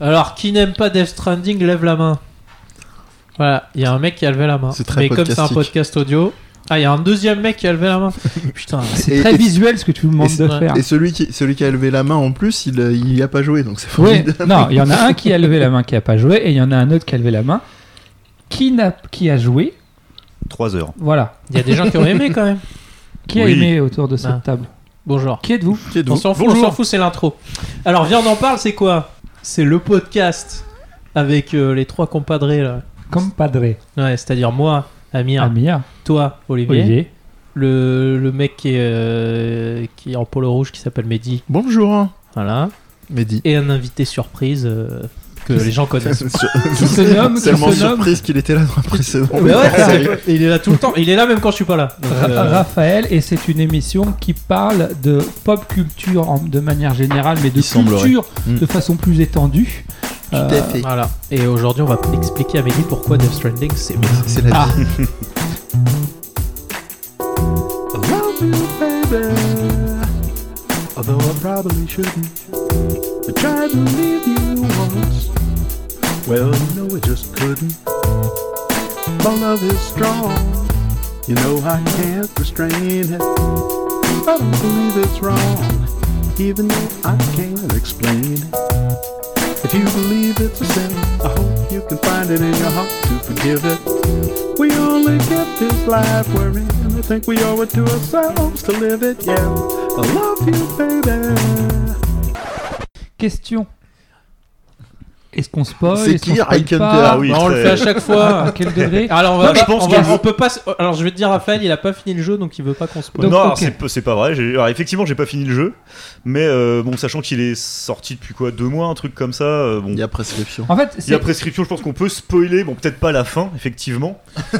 Alors, qui n'aime pas Death Stranding, lève la main. Voilà, il y a un mec qui a levé la main. C'est très Mais comme c'est un podcast audio. Ah, il y a un deuxième mec qui a levé la main. Putain, C'est Et- très et- visuel ce que tu nous demandes et- de faire. Et celui qui, celui qui a levé la main en plus, il, euh, il y a pas joué, donc c'est Ouais, formidable. non, il y en a un qui a levé la main qui a pas joué et il y en a un autre qui a levé la main qui, n'a, qui a joué. 3 heures. Voilà. il y a des gens qui ont aimé quand même. Qui a Oui. aimé autour de cette Ah. table Bonjour. Qui êtes-vous Qui est On s'en fout, on s'en fout, c'est l'intro. Alors, viens, on en parle, c'est quoi C'est le podcast avec euh, les trois compadrés là. Compadre. Ouais, c'est-à-dire moi, Amir, Amir. toi, Olivier, Olivier. Le, le mec qui est, euh, qui est en polo rouge qui s'appelle Mehdi, Bonjour, voilà, Mehdi. et un invité surprise euh, que les gens connaissent. Qui se nomme, qui Tellement se nomme surprise qu'il était là dans la précédente. Mais ouais, série. il est là tout le temps, il est là même quand je suis pas là. Donc, Ra- euh, Raphaël et c'est une émission qui parle de pop culture en- de manière générale mais de Il semblerait. culture Mm. de façon plus étendue. Tout Euh, à fait. Voilà. Et aujourd'hui, on va expliquer à Mehdi pourquoi Death Stranding c'est bien. C'est la Ah. vie. Although I probably shouldn't. I tried to leave you once. Well, you know I just couldn't. My love is strong. You know I can't restrain it. I don't believe it's wrong, even though I can't explain it. If you believe it's a sin, I hope you can find it in your heart to forgive it. We only get this life we're in. I think we owe it to ourselves to live it, yeah. I love you, baby. Question. Est-ce qu'on spoil? C'est qui, Hunter Ah oui, Bah, on le fait à chaque fois. À quel degré? Alors, on va je pense on, va- on peut pas. Alors, je vais te dire, Raphaël, il a pas fini le jeu, donc il veut pas qu'on spoil. Donc, non, c'est pas vrai. J'ai- Alors, effectivement, j'ai pas fini le jeu, mais euh, bon, sachant qu'il est sorti depuis quoi, deux mois, un truc comme ça. euh, bon, Il y a prescription. En fait, il y a prescription. Je pense qu'on peut spoiler. Bon, peut-être pas la fin, effectivement.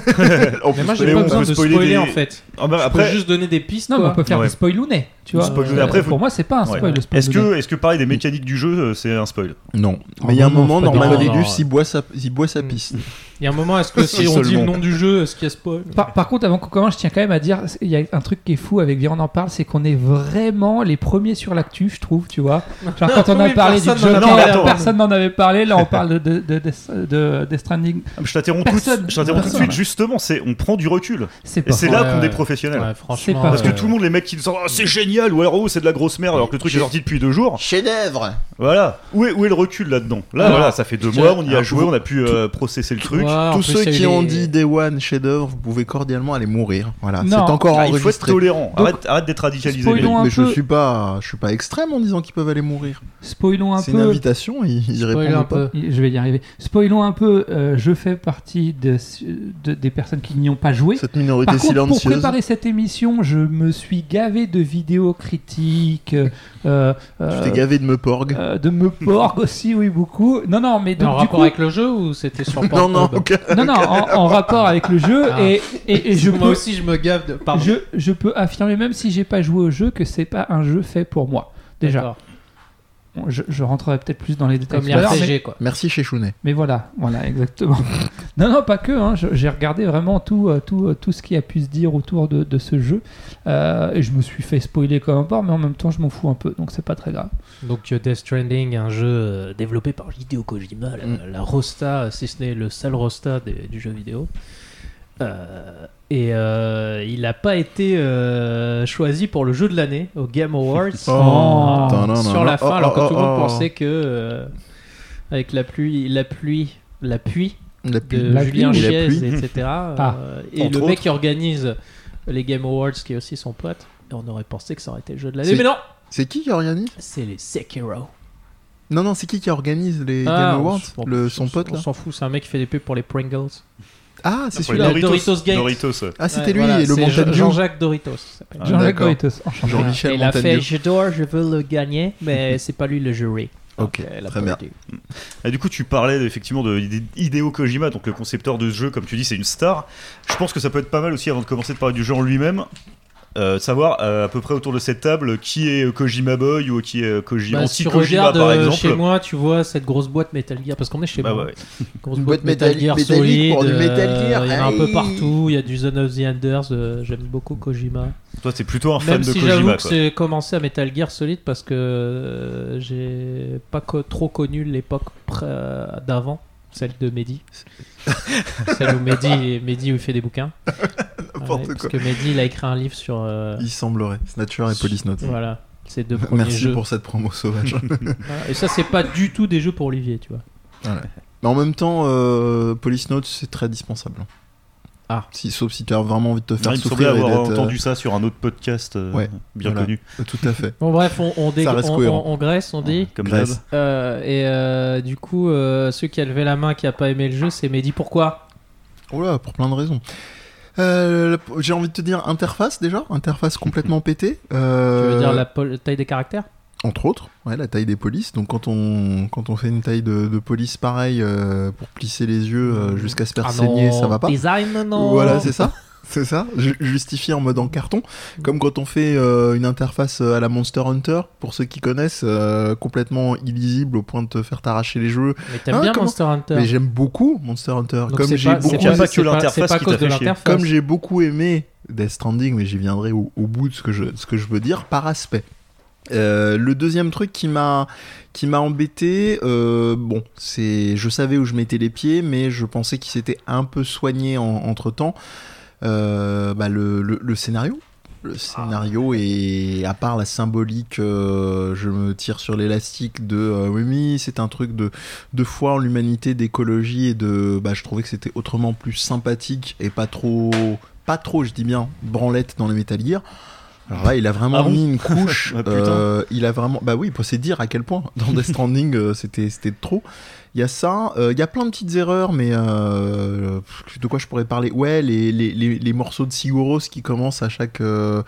On Mais peut moi, j'ai pas on besoin peut de spoiler spoiler des- en fait. Ah, bah, Je peux juste donner des pistes. non, mais on peut faire Ouais. du spoilounet, tu vois. Euh, Après, pour moi, c'est pas un Ouais. spoil. Est-ce que, est-ce que pareil des mécaniques du jeu, euh, c'est un spoil? Non. Mais il y a un non, moment. Reedus, Non. il boit sa, il boit sa Mm. piste. Il y a un moment, est-ce que si on dit le nom du jeu, est-ce qu'il y a spoil? Par, par contre, avant qu'on commence, je tiens quand même à dire, il y a un truc qui est fou avec Viens on en parle, c'est qu'on est vraiment les premiers sur l'actu, je trouve, tu vois. Genre quand on a Oui, parlé du personne n'en a Joker, parlé avant. personne n'en avait parlé, là on parle de, de, de, de, de- Death Stranding. Je t'interromps tout, de- suite. Justement, c'est on prend du recul. C'est Et c'est là qu'on est professionnel. Parce que tout le monde, les mecs qui disent oh, c'est génial ou alors oh, c'est de la grosse merde alors que le truc est sorti depuis deux jours. Chef-d'œuvre Voilà. Où est, où est le recul là-dedans? Là, voilà, ça fait deux mois, on y a joué, on a pu euh, processer le truc. Ouais, en Tous plus, ceux il y a eu qui ont dit Day One, chef-d'œuvre, vous pouvez cordialement aller mourir. Voilà, c'est encore Ah, il faut être enregistré. tolérant. Donc, arrête arrête d'être radicalisé. spoilons Mehdi. un Mais je peu. suis pas, je suis pas extrême en disant qu'ils peuvent aller mourir. Spoilons un C'est une peu. invitation, ils, ils y Spoil répondent un pas. peu. Je vais y arriver. Spoilons un peu, euh, je fais partie de, de- des personnes qui n'y ont pas joué. Cette minorité Par contre, pour silencieuse. préparer cette émission, je me suis gavé de vidéos critiques, euh, Tu euh, t'es gavé de me porg. euh, de me porg aussi, oui, beaucoup. Non, non, mais donc, en du rapport coup, avec le jeu ou c'était sur Non, non, non, non, en, en rapport avec le jeu, Ah. et, et, et je Moi peux, aussi, je me gave de. Pardon. je, je peux affirmer, même si j'ai pas joué au jeu, que c'est pas un jeu fait pour moi. Déjà, je, je rentrerai peut-être plus dans les détails Comme l'heure, mais- quoi. Merci chez Chounet. Mais voilà, voilà, exactement. non, non, pas que. hein, J'ai regardé vraiment tout, euh, tout, euh, tout ce qui a pu se dire autour de, de ce jeu. Euh, et je me suis fait spoiler comme un porc, mais en même temps, je m'en fous un peu, donc c'est pas très grave. Donc Death Stranding, un jeu développé par Hideo Kojima, la, Mm. la Rosta, si ce n'est le seul Rosta des- du jeu vidéo. Euh, et euh, il n'a pas été euh, choisi pour le jeu de l'année au Game Awards Oh. Sur la oh, fin, alors que oh, tout le monde oh, oh. pensait que euh, avec la pluie, la pluie, la pluie La de pluie. La Julien pluie ou la Chiez, pluie etc. Ah. euh, et Entre le mec autres. qui organise les Game Awards, qui est aussi son pote. Et on aurait pensé que ça aurait été le jeu de l'année, C'est- mais non, C'est qui qui organise? C'est les Sekiro. Non, non, c'est qui qui organise les Ah, Game Awards? on- le, on Son pote On s'en fout, c'est un mec qui fait des pubs pour les Pringles. Ah, c'est celui-là. Doritos. Doritos Gate. Doritos, ouais. Ah, c'était Ouais, lui voilà, et le Dew. Jean-Jacques Doritos. Ah, Jean-Jacques. Doritos, enchanté. Jean-Michel il a fait Dew. J'adore, je veux le gagner, mais c'est pas lui le jury. Ok, Donc, elle a très pas bien. Et du coup, tu parlais effectivement de Hideo Kojima, donc le concepteur de ce jeu, comme tu dis, c'est une star. Je pense que ça peut être pas mal aussi, avant de commencer de parler du jeu en lui-même, euh, savoir euh, à peu près autour de cette table qui est Kojima Boy ou qui est Kojima Bah, si tu anti-Kojima regardes par euh, exemple. chez moi, tu vois cette grosse boîte Metal Gear, parce qu'on est chez Bah moi. ouais. Grosse Une boîte boîte Metal Gear solide. pour du Metal Gear. Il y en a un peu Aïe. partout. Il y a du Zone of the Enders. euh, J'aime beaucoup Kojima. Toi, t'es plutôt un fan Même de si j'avoue Kojima. que c'est commencé à Metal Gear solide parce que euh, j'ai pas co- trop connu l'époque euh, d'avant, celle de Mehdi. celle où Mehdi, Mehdi où il fait des bouquins. N'importe Ouais, parce quoi. que Mehdi, il a écrit un livre sur. euh, Il semblerait. Snatcher et Police Note. Voilà, ces deux premiers Merci jeux. pour cette promo sauvage. Voilà. Et ça, c'est pas du tout des jeux pour Olivier, tu vois. Mais en même temps, euh, Police Note, c'est très dispensable. Ah. Si, sauf si tu as vraiment envie de te faire Ah, il souffrir avoir d'être, euh, entendu ça sur un autre podcast euh, Ouais, bien voilà. connu. euh, Tout à fait. Bon, bref, on, on, reste on- cohérent. on- on graisse, on dit. Comme. Euh, et euh, du coup, euh, ceux qui a levé la main qui a pas aimé le jeu, c'est Mehdi. Pourquoi? Oh là, pour plein de raisons. Euh, J'ai envie de te dire interface déjà, interface complètement pétée. Tu veux dire la taille des caractères? Entre autres, ouais, la taille des polices. Donc quand on, quand on fait une taille de, de police pareille euh, pour plisser les yeux euh, jusqu'à se faire Ah saigner, non, ça va pas. Design, non Voilà, c'est ça. C'est ça, Ju- justifié en mode en carton. Comme quand on fait euh, une interface à la Monster Hunter, pour ceux qui connaissent, euh, complètement illisible au point de te faire t'arracher les jeux. Mais t'aimes Ah, bien comment- Monster Hunter. Mais j'aime beaucoup Monster Hunter. Donc j'ai beaucoup, pas- comme j'ai beaucoup aimé Death Stranding, mais j'y viendrai au, au bout de ce que je, ce que je veux dire par aspect. Euh, le deuxième truc qui m'a qui m'a embêté, euh, bon, c'est je savais où je mettais les pieds, mais je pensais qu'il s'était un peu soigné entre temps. le, le, le scénario, le scénario est à part la symbolique, euh, je me tire sur l'élastique de euh, oui, oui, c'est un truc de de foi en l'humanité, d'écologie et de, bah, je trouvais que c'était autrement plus sympathique et pas trop pas trop, je dis bien, branlette dans les Metal Gear. Alors là, il a vraiment Ah bon mis une couche. Ah, euh, il a vraiment, bah oui, c'est dire à quel point dans Death Stranding euh, c'était c'était trop. Il y a ça, euh, il y a plein de petites erreurs, mais euh, de quoi je pourrais parler? Ouais, les, les, les, les morceaux de Siguros qui commencent à chaque euh,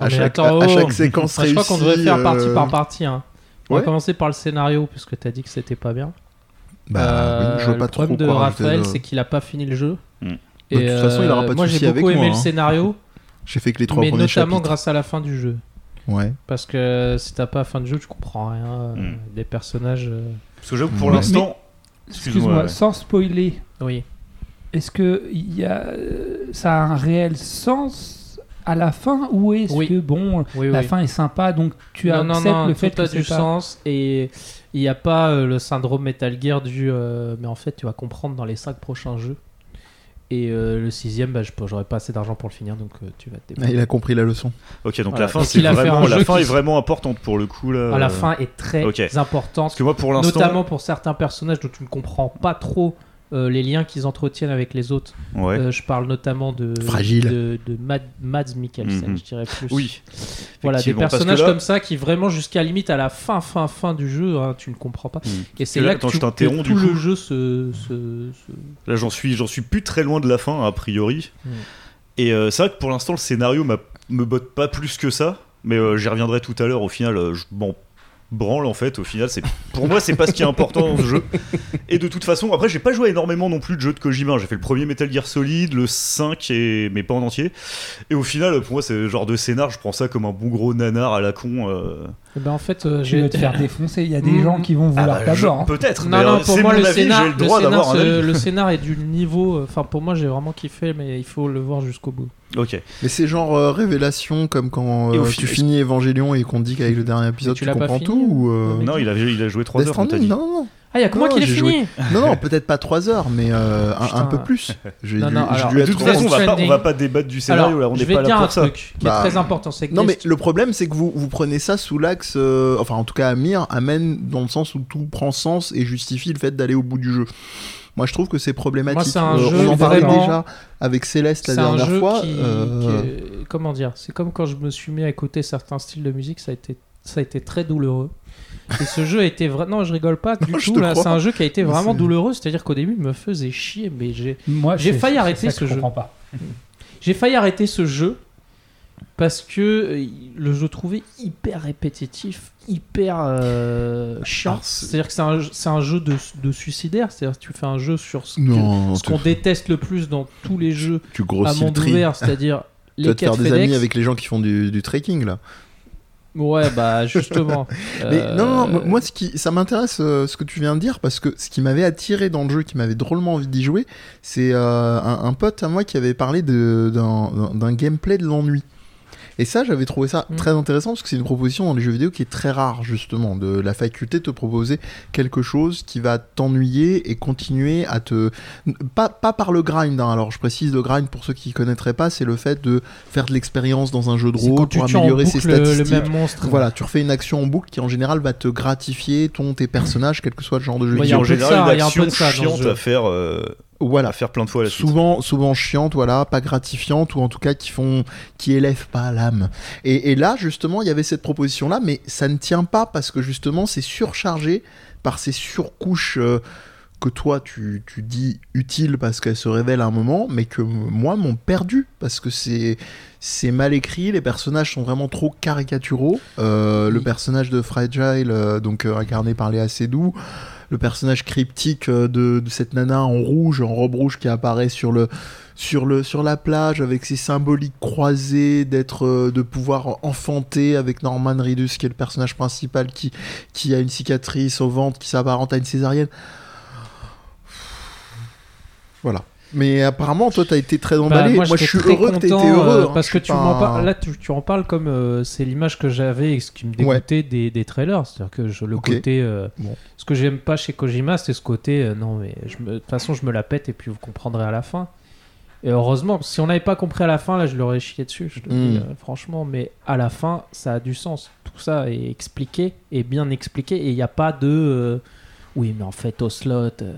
à, mais chaque, attends, à, à oh. chaque séquence je réussie. crois qu'on devrait faire partie par partie. Hein. On va commencer par le scénario, puisque t'as dit que c'était pas bien. Bah Euh, oui, je vois pas le trop problème de Raphaël, c'est qu'il a pas fini le jeu. Hmm. Et De toute façon, il aura pas de moi j'ai beaucoup avec aimé moi, le hein. scénario, J'ai fait que les trois mais premiers notamment chapitres. grâce à la fin du jeu. Ouais. Parce que si t'as pas la fin du jeu, tu comprends rien. Hmm. Des personnages. euh, j'avoue que pour Ouais. l'instant, Excuse-moi, ouais. sans spoiler, Oui. est-ce que il y a, euh, ça a un réel sens à la fin ou est-ce Oui. que bon, Oui, la oui. fin est sympa donc tu non, non, acceptes non, le tout fait que a du pas... sens et il n'y a pas euh, le syndrome Metal Gear du. euh, mais en fait, tu vas comprendre dans les 5 prochains jeux. Et euh, le sixième, bah, je j'aurais pas assez d'argent pour le finir, donc euh, tu vas te Ah, débrouiller. il a compris la leçon. ok, donc Voilà. la fin, c'est vraiment, la fin qui- est vraiment importante pour le coup là. Ah, la euh, fin est très importante, Parce que moi, pour l'instant, notamment pour certains personnages dont tu ne comprends pas trop euh, les liens qu'ils entretiennent avec les autres. ouais. Euh, je parle notamment de Fragile. de, de Mad- Mads Mikkelsen, Mhm. je dirais plus. oui. Voilà, des personnages là- comme ça qui vraiment jusqu'à limite à la fin, fin, fin du jeu, hein, tu ne comprends pas. Mhm. Et c'est là, que, je tu, que tout le jeu se, se- se- Là, j'en suis, j'en suis plus très loin de la fin, a priori. Mm. Et euh, c'est vrai que pour l'instant, le scénario m'a- me botte pas plus que ça. Mais euh, j'y reviendrai tout à l'heure. Au final, euh, je m'en branle en fait. Au final, c'est pour moi, c'est pas ce qui est important dans ce jeu. Et de toute façon, après, j'ai pas joué énormément non plus de jeux de Kojima. J'ai fait le premier Metal Gear Solid, le 5, et... mais pas en entier. Et au final, pour moi, c'est genre de scénar. Je prends ça comme un bon gros nanar à la con. euh. Eh ben, en fait, euh, Je vais te faire défoncer, il y a des gens qui vont Ah vouloir bah, ta mort. hein. Peut-être. Non, mais non, euh, pour c'est moi, le scénar, j'ai le droit scénar, le scénar est du niveau. Enfin, pour moi, j'ai vraiment kiffé, mais il faut le voir jusqu'au bout. Ok. Mais c'est genre euh, révélation comme quand euh, tu finis Evangelion et qu'on te dit qu'avec le dernier épisode tu tu, comprends tout ou euh, Non, il a, il a joué 3 Death heures, Stranding. Non, non, Ah, il y a que moi Non, qui l'ai j'ai fini non, non, peut-être pas 3 heures, mais euh, un, un peu plus. J'ai Non, dû, non, j'ai alors, dû De être toute façon, on va, pas, on va pas débattre du scénario, Alors, là, on je n'est vais pas dire là un pour ça. truc qui Bah, est très important. C'est que Non, mais le problème, c'est que vous, vous prenez ça sous l'axe. euh, enfin, en tout cas, Amir amène dans le sens où tout prend sens et justifie le fait d'aller au bout du jeu. Moi, je trouve que c'est problématique. Moi, c'est un Euh, jeu on en parlait vraiment- déjà avec Céleste la c'est un dernière jeu fois. qui, euh, qui est- comment dire c'est comme quand je me suis mis à écouter certains styles de musique ça a été ça a été très douloureux et ce jeu a été vraiment non je rigole pas du Non, tout là c'est un jeu qui a été vraiment douloureux c'est à dire qu'au début il me faisait chier mais j'ai Moi, J'ai failli arrêter ce je jeu. comprends pas. j'ai failli arrêter ce jeu parce que euh, le jeu trouvé hyper répétitif hyper euh, chiant Alors, c'est- c'est à dire que c'est un, c'est un jeu de, de suicidaire c'est à dire que tu fais un jeu sur ce que- Non, ce qu'on déteste le plus dans tous les jeux tu à monde ouvert, c'est-à-dire Tu les vas te faire des amis avec les gens qui font du, du trekking là. Ouais, bah justement. Mais Euh, non, non, non, moi, ce qui, ça m'intéresse euh, ce que tu viens de dire parce que ce qui m'avait attiré dans le jeu, qui m'avait drôlement envie d'y jouer, c'est euh, un, un pote à moi qui avait parlé d'un gameplay de l'ennui. Et ça, j'avais trouvé ça Mm. très intéressant parce que c'est une proposition dans les jeux vidéo qui est très rare, justement, de la faculté de te proposer quelque chose qui va t'ennuyer et continuer à te. Pas, pas par le grind, hein. alors je précise, le grind pour ceux qui connaîtraient pas, c'est le fait de faire de l'expérience dans un jeu de rôle pour améliorer ses statistiques. le même monstre. Voilà, tu refais une action en boucle qui en général va te gratifier ton tes personnages, quel que soit le genre de jeu Ouais, il y a en un vidéo. peu de général ça, une il y a un peu action chiante à faire, euh, Voilà, faire plein de fois la suite. souvent souvent chiantes, voilà, pas gratifiantes ou en tout cas qui font qui élèvent pas l'âme. Et, et là justement, il y avait cette proposition là, mais ça ne tient pas parce que justement c'est surchargé par ces surcouches. euh, que toi tu, tu dis utiles parce qu'elles se révèlent à un moment, mais que moi m'ont perdu parce que c'est c'est mal écrit, les personnages sont vraiment trop caricaturaux. Euh, Le personnage de Fragile, euh, donc euh, incarné par Léa Seydoux, le personnage cryptique euh, de, cette nana en rouge, en robe rouge qui apparaît sur la plage avec ses symboliques croisées, d'être euh, de pouvoir enfanter avec Norman Reedus qui est le personnage principal qui qui a une cicatrice au ventre qui s'apparente à une césarienne. Voilà. Mais apparemment, toi, t'as été très Bah, emballé. moi, je suis heureux que t'aies été content, heureux. euh, hein. parce que tu pas m'en un- parles. Là, tu, tu en parles comme euh, c'est l'image que j'avais et ce qui me dégoûtait des, des trailers. C'est-à-dire que je, le côté. euh, Bon. Ce que j'aime pas chez Kojima, c'est ce côté. euh, non, mais de toute façon, je me la pète et puis vous comprendrez à la fin. Et heureusement, si on n'avait pas compris à la fin, là, je l'aurais chié dessus. Je te le dis, Mm. euh, franchement. Mais à la fin, ça a du sens. Tout ça est expliqué et bien expliqué. Et il n'y a pas de. Euh, oui, mais en fait, au slot, euh,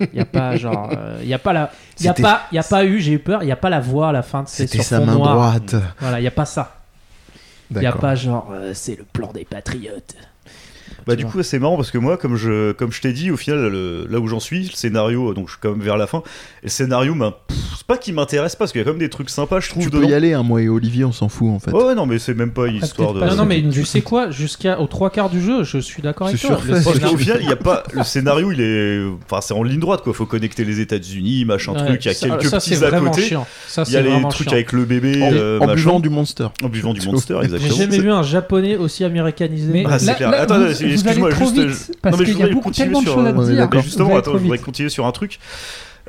il n'y a pas genre, il y a pas la, il y a pas, il y a pas eu, j'ai eu peur, il n'y a pas la voix à la fin de C'était sur sa main noir. droite. Voilà, il n'y a pas ça. Il n'y a pas genre, euh, c'est le plan des patriotes. Bah du coup c'est marrant parce que moi comme je comme je t'ai dit au final le- là où j'en suis le scénario donc je suis quand même vers la fin et le scénario ben, pff, c'est pas qu'il m'intéresse pas parce qu'il y a quand même des trucs sympas je trouve Tu peux dedans. y aller, hein, moi et Olivier, on s'en fout en fait. Ouais, ouais, non mais c'est même pas une Ah, histoire de non, mais tu sais quoi, jusqu'aux trois quarts du jeu, je suis d'accord avec toi. Le Parce scénario- qu'au final, il y a pas le scénario, il est, enfin, c'est en ligne droite quoi. Faut connecter les États-Unis, machin Ouais, truc. Il y a ça- quelques ça, petits à côté. Il y a les trucs chiant. avec le bébé, En, euh, en buvant du monster. en buvant du monster, exactement. J'ai jamais vu un japonais aussi américanisé. Ah, c'est là, clair. là, Attends, excuse-moi, allez trop juste, vite, parce non, mais je qu'il y a voudrais beaucoup, continuer tellement de sur, choses à euh, Mais justement, attends, je voudrais continuer sur un truc.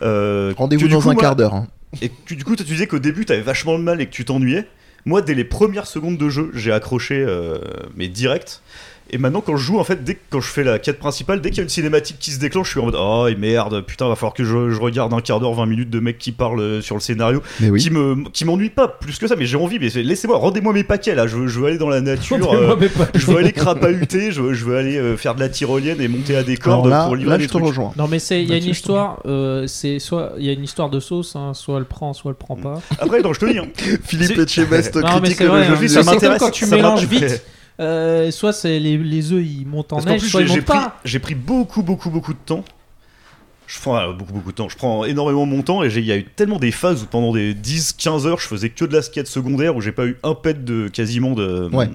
Euh, Rendez-vous dans coup, un moi- quart d'heure. hein. Et que du coup, tu disais qu'au début, t'avais vachement de mal et que tu t'ennuyais. Moi, dès les premières secondes de jeu, j'ai accroché, euh, mais direct. Et maintenant, quand je joue, en fait, dès que quand je fais la quête principale, dès qu'il y a une cinématique qui se déclenche, je suis en mode Oh et merde, putain, va falloir que je, je regarde un quart d'heure, 20 minutes de mecs qui parlent euh, sur le scénario, Mais oui. qui me qui m'ennuie pas plus que ça, mais j'ai envie, mais laissez-moi, rendez-moi mes paquets là, je veux, je veux aller dans la nature, euh, je veux aller crapahuter, je veux, je veux aller euh, faire de la tyrolienne et monter à des cordes là, pour livrer là, des je te trucs. rejoins. Non mais c'est il y a une histoire euh, c'est soit il y a une histoire de sauce hein, soit elle prend soit elle prend pas. Après, non, je te dis, hein, Philippe Etchebest critique c'est le jeu hein. ça m'intéresse. quand tu mélanges vite. Euh, soit c'est les, les œufs ils montent en Parce neige plus, soit j'ai ils j'ai montent pris, pas. j'ai pris beaucoup, beaucoup, beaucoup de temps. Je prends euh, beaucoup, beaucoup de temps. Je prends énormément mon temps et j'ai- il y a eu tellement des phases où pendant des 10-15 heures, je faisais que de la skate secondaire où j'ai pas eu un pet de quasiment de, Ouais.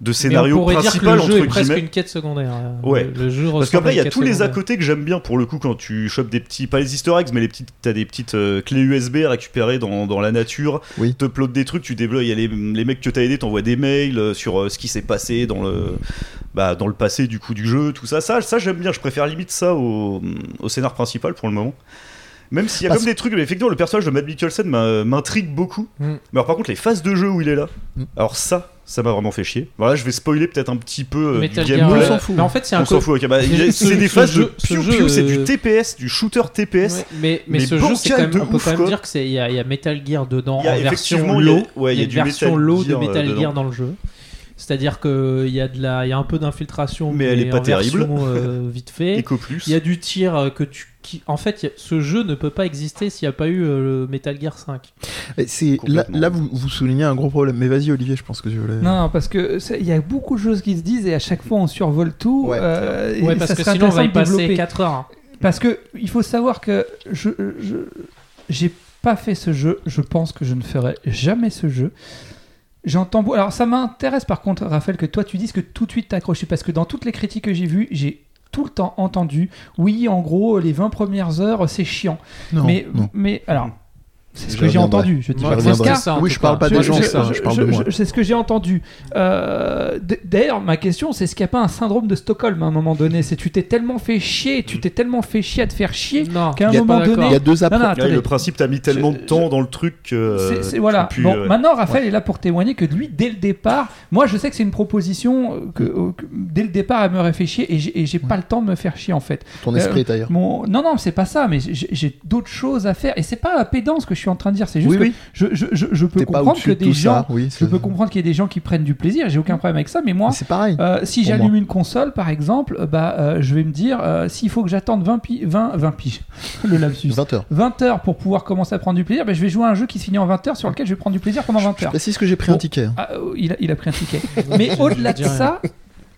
De Mais scénario on pourrait dire que principal le jeu entre est presque guillemets. une quête secondaire. euh, Ouais. Le, le jeu Parce qu'après, il y a tous les à côté que j'aime bien pour le coup quand tu chopes des petits, pas les easter eggs, mais les petites, t'as des petites euh, clés USB à récupérer dans, dans la nature. Oui. Te upload des trucs, tu débloques, il y a les, les mecs que t'as aidé, t'envoies des mails euh, sur euh, ce qui s'est passé dans le, bah, dans le passé du coup du jeu, tout ça. Ça, ça j'aime bien, je préfère limite ça au, au scénar principal pour le moment. Même s'il y a Parce- comme des trucs, mais effectivement, le personnage de Matt Mikkelsen m'a- m'intrigue beaucoup. Mm. Mais alors, par contre, les phases de jeu où il est là, Mm. alors ça, ça m'a vraiment fait chier. Voilà, je vais spoiler peut-être un petit peu euh, du Metal Gear, gameplay. on euh, s'en fout. Mais en fait c'est un On s'en co- fout, ok. Bah, il y a- Ce- c'est des ce phases jeu- de ce piou jeu, piou, c'est euh, du TPS, du shooter TPS. Ouais, mais, mais, mais ce jeu, c'est quand même, de on peut ouf, quand même dire que c'est il y, a- y Metal Gear dedans Il y a en version effectivement, il y low. ouais, il y a une du version Metal low de euh, Metal. Gear dans le jeu. C'est-à-dire qu'il y a de la, il y a un peu d'infiltration, Mais elle est pas terrible. version, euh, vite fait. Il y a du tir euh, que tu, qui, en fait, a- ce jeu ne peut pas exister s'il n'y a pas eu euh, le Metal Gear 5. Et c'est là, là vous, vous soulignez un gros problème. Mais vas-y Olivier, je pense que je voulais. Non, non, parce que c'est- il y a beaucoup de choses qui se disent et à chaque fois on survole tout. Ouais, euh, et Ouais, parce que sinon on va y passer développer. 4 heures. hein. Parce que il faut savoir que je je- j'ai pas fait ce jeu. Je pense que je ne ferai jamais ce jeu. J'entends. Alors ça m'intéresse par contre, Raphaël, que toi tu dises que tout de suite t'as accroché parce que dans toutes les critiques que j'ai vues, j'ai tout le temps entendu. Oui, en gros, les 20 premières heures, c'est chiant. Non, mais non. mais alors. C'est ce que j'ai entendu. Je dis Oui, je parle pas Moi, des gens, je- ça, je parle de moi. C'est ce que j'ai entendu. Euh, D'ailleurs, ma question, c'est est-ce qu'il n'y a pas un syndrome de Stockholm à un moment donné? C'est tu t'es tellement fait chier, tu t'es tellement fait chier à te faire chier Non. qu'à un Il y a moment donné. Il y a deux Non, non, approches. Le principe, t'as mis tellement Je- de temps dans le truc que. C'est- c'est- tu voilà. euh, maintenant, Raphaël est là pour témoigner que lui, dès le départ, moi, je sais que c'est une proposition euh, que, que dès le départ, elle me aurait fait chier et j'ai et j'ai pas le temps de me faire chier en fait. Ton esprit est ailleurs. Mon... Non, non, c'est pas ça, mais j'ai- d'autres choses à faire et c'est pas pédant ce que je suis en train de dire. C'est juste Oui, que oui. je, je, je, je peux comprendre que de des gens, ça. Oui, je c'est- peux comprendre qu'il y ait des gens qui prennent du plaisir. J'ai aucun problème avec ça, mais moi, c'est pareil. euh, si j'allume une console, par exemple, euh, bah, euh, je vais me dire, euh, s'il faut que j'attende 20, pi 20, 20 piges, le lapsus, 20 heures. 20 heures pour pouvoir commencer à prendre du plaisir, bah, je vais jouer à un jeu qui se finit en 20 heures sur lequel je vais prendre du plaisir pendant 20 Je heures. précise que j'ai pris Bon. un ticket. Ah, euh, il, a, il a pris un ticket. Mais au-delà de ça,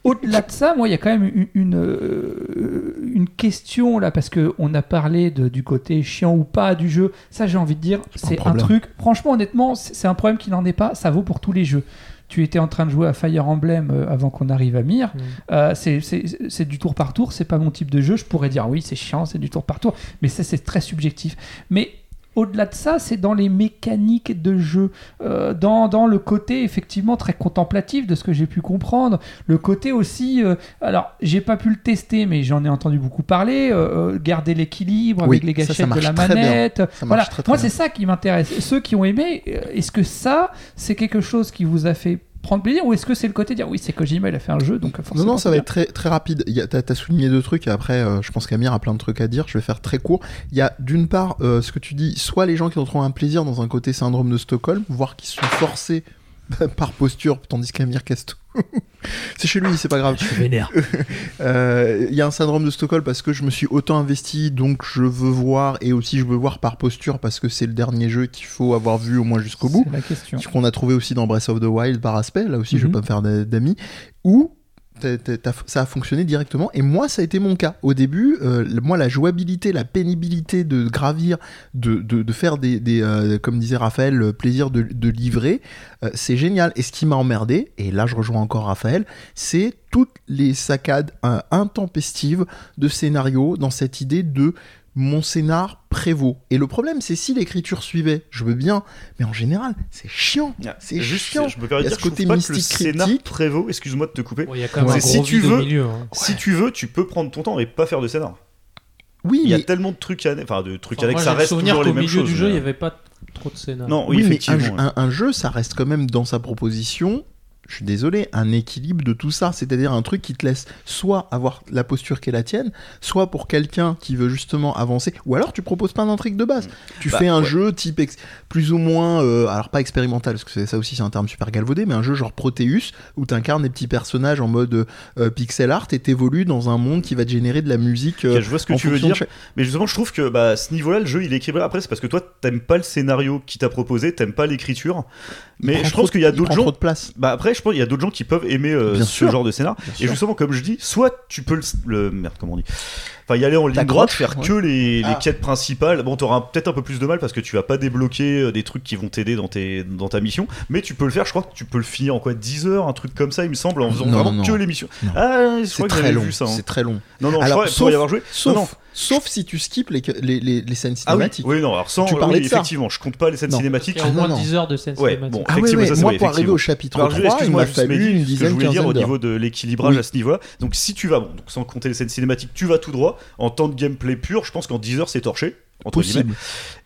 au-delà de ça, moi, il y a quand même une, une, euh, une question là, parce que on a parlé de- du côté chiant ou pas du jeu. Ça, j'ai envie de dire, c'est un truc. Franchement, honnêtement, c'est un problème qui n'en est pas. Ça vaut pour tous les jeux. Tu étais en train de jouer à Fire Emblem euh, avant qu'on arrive à Mir. Mm. Euh, c'est- c'est c'est du tour par tour. C'est pas mon type de jeu. Je pourrais dire oui, c'est chiant, c'est du tour par tour. Mais ça, c'est très subjectif. Mais au-delà de ça, c'est dans les mécaniques de jeu, euh, dans, dans le côté effectivement très contemplatif de ce que j'ai pu comprendre, le côté aussi, euh, alors j'ai pas pu le tester, mais j'en ai entendu beaucoup parler, euh, garder l'équilibre Oui, avec les ça, ça gâchettes de la manette. Voilà, très, très moi c'est ça qui m'intéresse. Ceux qui ont aimé, est-ce que ça, c'est quelque chose qui vous a fait prendre plaisir ou est-ce que c'est le côté de dire oui, c'est Kojima, il a fait un jeu, donc Non, forcément. non, ça c'est va être très, très rapide. Il y a- T'as as souligné deux trucs et après, euh, je pense qu'Amir a plein de trucs à dire. Je vais faire très court. Il y a d'une part euh, ce que tu dis, soit les gens qui ont trouvé un plaisir dans un côté syndrome de Stockholm, voire qui sont forcés par posture, tandis qu'Amir casse tout. c'est chez lui, c'est pas grave. Je suis vénère. Euh, Il y a un syndrome de Stockholm parce que je me suis autant investi, donc je veux voir, et aussi je veux voir par posture parce que c'est le dernier jeu qu'il faut avoir vu au moins jusqu'au bout. C'est la question. Ce qu'on a trouvé aussi dans Breath of the Wild par aspect, là aussi je vais Mhm. pas me faire ça a fonctionné directement, et moi ça a été mon cas. Au début, euh, moi la jouabilité, la pénibilité de gravir, de, faire des, euh, comme disait Raphaël, plaisir de, livrer, euh, c'est génial. Et ce qui m'a emmerdé, et là je rejoins encore Raphaël, c'est toutes les saccades intempestives de scénario dans cette idée de mon scénar prévaut. Et le problème, c'est si l'écriture suivait, je veux bien, mais en général, c'est chiant. C'est Juste, chiant. Je me permets Il y de a dire ce je côté trouve pas que le mystique scénar prévaut. Excuse-moi de te couper. Bon, Il y a quand même Ouais. un Si gros tu vide veux- au milieu. hein. Si tu veux, tu peux prendre ton temps et pas faire de scénar. Oui, Il y a mais, tellement de trucs, à... enfin de trucs Enfin, avec moi, ça reste toujours les qu'au mêmes milieu choses. du jeu, il mais- n'y avait pas trop de scénar. Non, oui, oui, mais un, effectivement. un- un jeu, ça reste quand même dans sa proposition. Je suis désolé, un équilibre de tout ça, c'est-à-dire un truc qui te laisse soit avoir la posture qui est la tienne, soit pour quelqu'un qui veut justement avancer, ou alors tu proposes pas d'intrigue de base. Tu Bah, fais un ouais. jeu type plus ou moins, euh, alors pas expérimental, parce que ça aussi c'est un terme super galvaudé, mais un jeu genre Proteus, où tu incarnes des petits personnages en mode euh, pixel art et t'évolues dans un monde qui va te générer de la musique. euh, je vois ce que tu veux de dire. Mais justement, je trouve que bah, ce niveau-là, le jeu il est équilibré. Après, c'est parce que toi, t'aimes pas le scénario qui t'a proposé, t'aimes pas l'écriture. Mais je de- qu'il y a d'autres gens. trop de place. Bah après, je pense qu'il y a d'autres gens qui peuvent aimer euh, ce sûr. genre de scénar. Bien Et sûr. justement, comme je dis, soit tu peux le, le- merde, comment on dit? Enfin, y aller en ligne droite, faire ouais. que les, les Ah. quêtes principales. Bon, t'auras peut-être un peu plus de mal parce que tu vas pas débloquer euh, des trucs qui vont t'aider dans, tes, dans ta mission. Mais tu peux le faire, je crois que tu peux le finir en quoi 10 heures, un truc comme ça, il me semble, en faisant Non, vraiment non. que les missions. Non. Ah, je C'est crois que très j'avais long. vu ça. hein. C'est très long. Non, non, je Alors, crois, pour sauf- y avoir joué. Sauf, non, non. Sauf si tu skippes les, les, les, les scènes Ah oui, cinématiques. oui, non, alors sans. Tu oui, ça. effectivement, je compte pas les scènes Non. cinématiques. Il y a au Ah, moins non, non. 10 heures de scène Ouais, cinématique. bon. Ah ouais, Effectivement, ouais, ça, c'est moi pour arriver au chapitre Alors, 3, juste, il excuse-moi, m'a fallu une ce que je dizaine, voulais dire au niveau de l'équilibrage Oui. à ce niveau-là. Donc si tu vas, bon, donc sans compter les scènes cinématiques, tu vas tout droit. En temps de gameplay pur, je pense qu'en 10 heures c'est torché. Entre guillemets. Possible.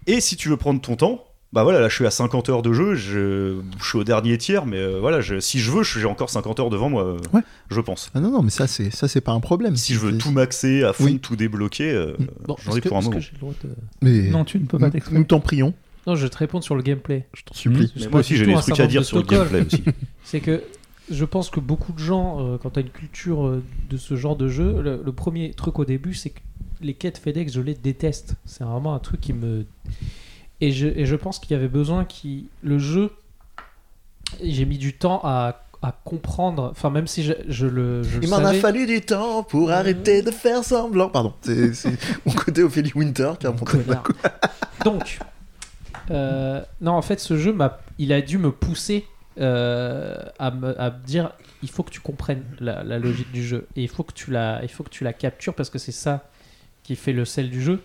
Et si tu veux prendre ton temps, bah voilà, là je suis à 50 heures de jeu, je, je suis au dernier tiers, mais euh, voilà, je- si je veux, j'ai encore 50 heures devant moi, euh, Ouais. je pense. Ah non, non, mais ça, c'est ça c'est pas un problème. Si je veux tout maxer à fond, Oui. tout débloquer, euh, Bon, j'en ai pour un moment. de- Mais Non, tu ne peux pas nous, t'exprimer. nous t'en prions, Non, je vais te répondre sur le gameplay. je t'en supplie. Mais C'est moi aussi j'ai des un trucs à dire sur le gameplay aussi. C'est que je pense que beaucoup de gens, euh, quand tu as une culture de ce genre de jeu, le, le premier truc au début, c'est que les quêtes FedEx, je les déteste. C'est vraiment un truc qui me. Et je, et je pense qu'il y avait besoin qui le jeu. J'ai mis du temps à, à comprendre. Enfin, même si je, je le. Je Il m'en a fallu du temps pour arrêter de faire semblant. Pardon, c'est c'est mon côté Ophélie Winter qui a Connard. coup. Donc, euh, non, en fait, ce jeu, m'a, il a dû me pousser euh, à, me, à me dire il faut que tu comprennes la, la logique du jeu et il faut que tu la, il faut que tu la captures parce que c'est ça qui fait le sel du jeu.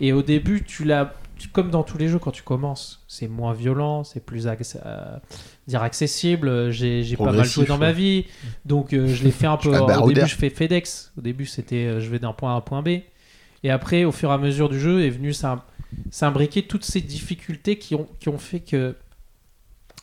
Et au début, tu l'as, tu- comme dans tous les jeux, quand tu commences, c'est moins violent, c'est plus euh, dire accessible. J'ai pas mal joué dans ma vie, donc euh, je l'ai fait un peu. Ah bah, au début, je fais FedEx. Au début, c'était euh, je vais d'un point A à un point B. Et après, au fur et à mesure du jeu, est venu s'im- s'imbriquer toutes ces difficultés qui ont, qui ont fait que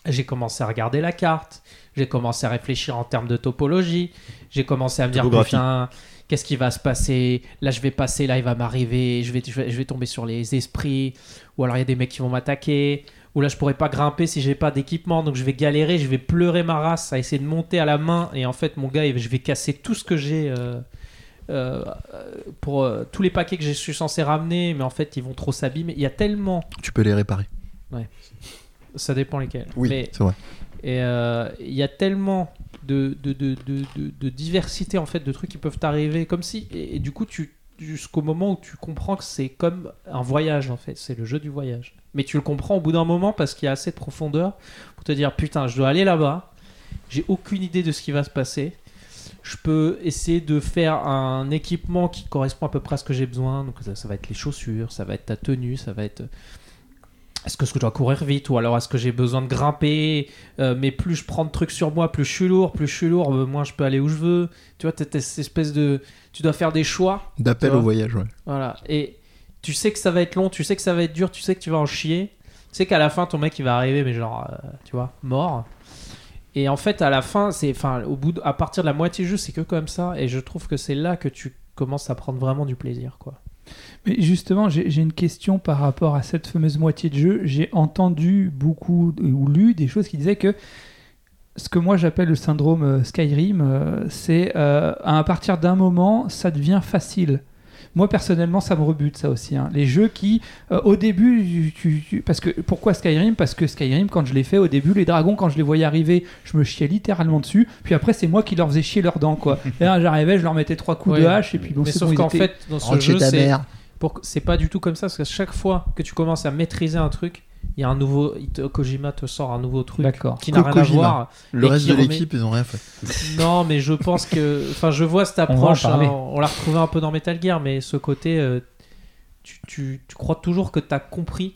j'ai commencé à regarder la carte, j'ai commencé à réfléchir en termes de topologie, j'ai commencé à me dire putain, qu'est-ce qui va se passer? Là, je vais passer, là, il va m'arriver, je vais, je, vais, je vais tomber sur les esprits, ou alors il y a des mecs qui vont m'attaquer, ou là, je pourrais pas grimper si j'ai pas d'équipement, donc je vais galérer, je vais pleurer ma race à essayer de monter à la main, et en fait, mon gars, je vais casser tout ce que j'ai. euh, euh, pour euh, tous les paquets que je suis censé ramener, mais en fait ils vont trop s'abîmer. Il y a tellement, Tu peux les réparer. ça dépend lesquels. Oui, Mais c'est vrai. et il y a tellement de, diversité en fait de trucs qui peuvent t'arriver comme si et, du coup tu jusqu'au moment où tu comprends que c'est comme un voyage en fait c'est le jeu du voyage. Mais tu le comprends au bout d'un moment parce qu'il y a assez de profondeur pour te dire putain je dois aller là-bas j'ai aucune idée de ce qui va se passer je peux essayer de faire un équipement qui correspond à peu près à ce que j'ai besoin donc ça va être les chaussures ça va être ta tenue ça va être est-ce que je dois courir vite ou alors est-ce que j'ai besoin de grimper euh, mais plus je prends de trucs sur moi, plus je suis lourd, plus je suis lourd, euh, moins je peux aller où je veux. Tu vois, cette espèce de. Tu dois faire des choix. D'appel au voyage, ouais. Voilà. Et tu sais que ça va être long, tu sais que ça va être dur, tu sais que tu vas en chier. Tu sais qu'à la fin, ton mec, il va arriver, mais genre, euh, tu vois, mort. Et en fait, à la fin, c'est. Enfin, au bout de- à partir de la moitié du jeu, c'est que comme ça. Et je trouve que c'est là que tu commences à prendre vraiment du plaisir, quoi. Mais justement, j'ai une question par rapport à cette fameuse moitié de jeu. J'ai entendu beaucoup ou lu des choses qui disaient que ce que moi j'appelle le syndrome euh, Skyrim, euh, c'est euh, à partir d'un moment, ça devient facile. Moi personnellement, ça me rebute ça aussi. hein. Les jeux qui, euh, au début, tu- tu- tu- parce que pourquoi Skyrim? Parce que Skyrim, quand je l'ai fait au début, les dragons, quand je les voyais arriver, je me chiais littéralement dessus. Puis après, c'est moi qui leur faisais chier leurs dents, quoi. Et là, j'arrivais, je leur mettais trois coups de hache et puis bon, mais c'est sauf bon, ils qu'en étaient- fait, dans ce Rentre jeu, c'est. Pour c'est pas du tout comme ça parce que chaque fois que tu commences à maîtriser un truc il y a un nouveau Kojima te sort un nouveau truc D'accord. qui n'a rien à voir Le reste de remet- l'équipe, ils ont rien fait. non mais je pense que enfin je vois cette approche hein, on l'a retrouvé un peu dans Metal Gear mais ce côté euh, tu, tu, tu crois toujours que tu as compris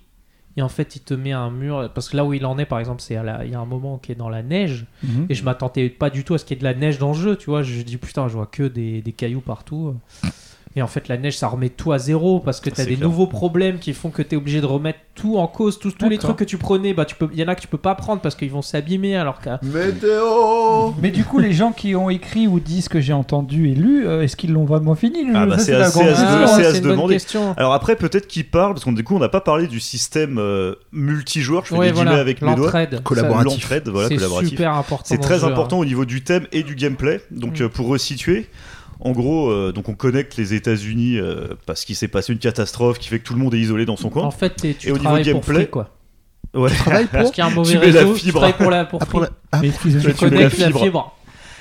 et en fait il te met un mur parce que là où il en est par exemple c'est à la- il y a un moment qui est dans la neige Mhm. et je m'attendais pas du tout à ce qu'il y ait de la neige dans le jeu, tu vois. Je dis putain, je vois que des, des cailloux partout. Et en fait, la neige, ça remet tout à zéro parce que tu as des clair. nouveaux problèmes qui font que tu es obligé de remettre tout en cause. Tous, tous les trucs que tu prenais, bah, tu peux, il y en a que tu peux pas prendre parce qu'ils vont s'abîmer alors que. Météo Mais du coup, les gens qui ont écrit ou dit ce que j'ai entendu et lu, euh, est-ce qu'ils l'ont vraiment fini le Ah bah, c'est à se demander. question. Alors après, peut-être qu'il parle, parce qu'on du coup, on n'a pas parlé du système euh, multijoueur. Je fais Ouais, des guillemets voilà, avec mes doigts. Collaboratif. Voilà, c'est super important. C'est très jeu, important hein. au niveau du thème et du gameplay. Donc Mm. euh, pour resituer, en gros, euh, donc on connecte les États-Unis euh, parce qu'il s'est passé une catastrophe qui fait que tout le monde est isolé dans son coin. En fait, tu Et au niveau travailles pour gameplay, free, quoi. Ouais. Travaille Parce pour. qu'il y a un mauvais Tu la réseau, tu fibre. travailles pour la pour Ah, pour la- ah, Mais. Tu la connectes la fibre.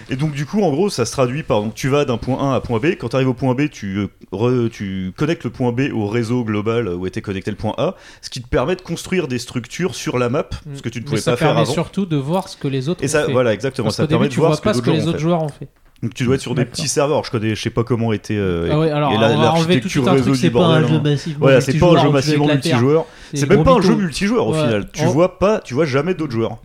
Et donc du coup, en gros, ça se traduit par donc tu vas d'un point A à un point B. Quand tu arrives au point B, tu, euh, re- tu connectes le point B au réseau global où était connecté le point A, ce qui te permet de construire des structures sur la map, ce que tu ne pouvais ça pas faire permet avant. surtout de voir ce que les autres Et ont ça, fait. voilà, exactement. Parce ça permet début, de tu voir ce que pas ce que les ont autres fait. joueurs ont fait. Donc tu dois être sur des petits serveurs. Je connais, je sais pas comment était. euh, Ah ouais, alors et la- on va enlever tout, un truc, c'est pas un bordel, jeu massivement Voilà, c'est pas un jeu multijoueur massivement. C'est même pas un jeu multijoueur au Ouais. final. Tu Oh. vois pas, tu vois jamais d'autres joueurs.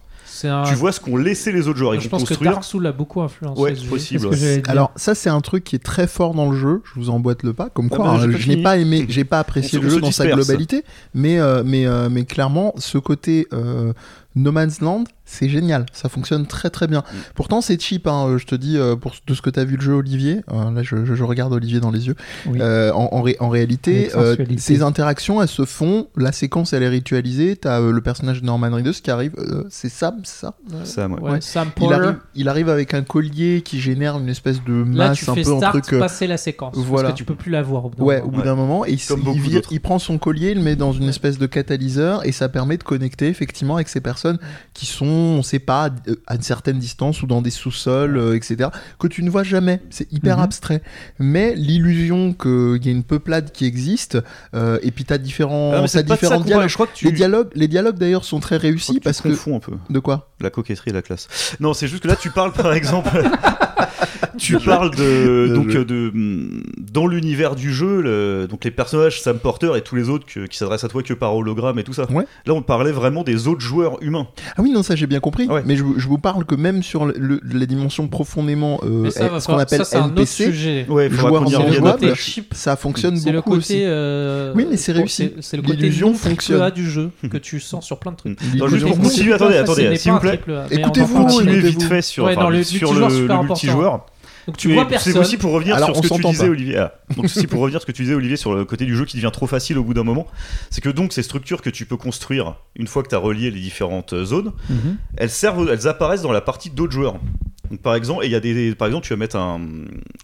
Un- Tu vois ce qu'ont laissé les autres joueurs. Ils je pense que. Dark Souls a beaucoup influencé Ouais, possible. Ouais. Alors ça c'est un truc qui est très fort dans le jeu. Je vous emboîte le pas. Comme quoi, Ah bah, hein, je n'ai pas aimé, j'ai pas apprécié le jeu dans sa globalité, mais euh, mais euh, mais clairement ce côté euh, No Man's Land, c'est génial. Ça fonctionne très très bien. Mm. Pourtant c'est cheap. Hein, euh, je te dis euh, pour de ce que t'as vu le jeu Olivier. euh, là je, je- je regarde Olivier dans les yeux. Oui. Euh, en, en ré- en réalité, euh, ces interactions, elles se font. La séquence, elle est ritualisée. T'as euh, le personnage de Norman Reedus qui arrive. euh, c'est Sam, c'est ça Ça, moi. Ouais, Ouais. Sam il arrive, il arrive avec un collier qui génère une espèce de Là, masse tu un fais peu en start, truc. euh, passer la séquence. voilà. Parce que tu peux plus la voir au bout d'un Ouais, moment. au bout Ouais. d'un moment, et il, Comme il beaucoup vire- d'autres. il prend son collier, il le met dans une espèce de catalyseur, et ça permet de connecter effectivement avec ces personnes qui sont, on sait pas, euh, à une certaine distance ou dans des sous-sols, euh, etc., que tu ne vois jamais. C'est hyper Mhm. abstrait. Mais l'illusion qu'il y a une peuplade qui existe, euh, et puis différents, Ah, de ça différents dialogues. Je crois que tu. Les dialogues, les dialogues d'ailleurs sont très je crois réussis que tu parce que confonds un peu de quoi? La coquetterie et la classe. Non, c'est juste que là tu parles par exemple. tu parles de donc jeu. de dans l'univers du jeu, le- donc les personnages Sam Porter et tous les autres que- qui s'adressent à toi que par hologramme et tout ça. Ouais. Là, on parlait vraiment des autres joueurs humains. Ah oui, non, ça j'ai bien compris. Ouais. Mais je, vous- je vous parle que même sur le- le- la dimension profondément euh, ça, ce qu'on appelle ça, c'est un autre NPC, sujet. Ouais, côté cheap. ça fonctionne C'est le beaucoup côté. aussi. euh, Oui, mais c'est réussi. C'est le côté non fonctionne. A du jeu que tu sens sur plein de trucs. Non, juste pour continuer, attendez, attendez, s'il vous plaît. Écoutez-vous, vite fait sur, non, le multijoueur, Donc tu Et vois C'est personne. aussi pour revenir Alors, sur ce que tu disais, pas. Olivier. Ah. Donc, ceci pour revenir sur ce que tu disais, Olivier, sur le côté du jeu qui devient trop facile au bout d'un moment. C'est que donc ces structures que tu peux construire une fois que tu as relié les différentes zones, Mhm. elles servent, elles apparaissent dans la partie d'autres joueurs. Donc, par exemple, et il y a des, par exemple, tu vas mettre un-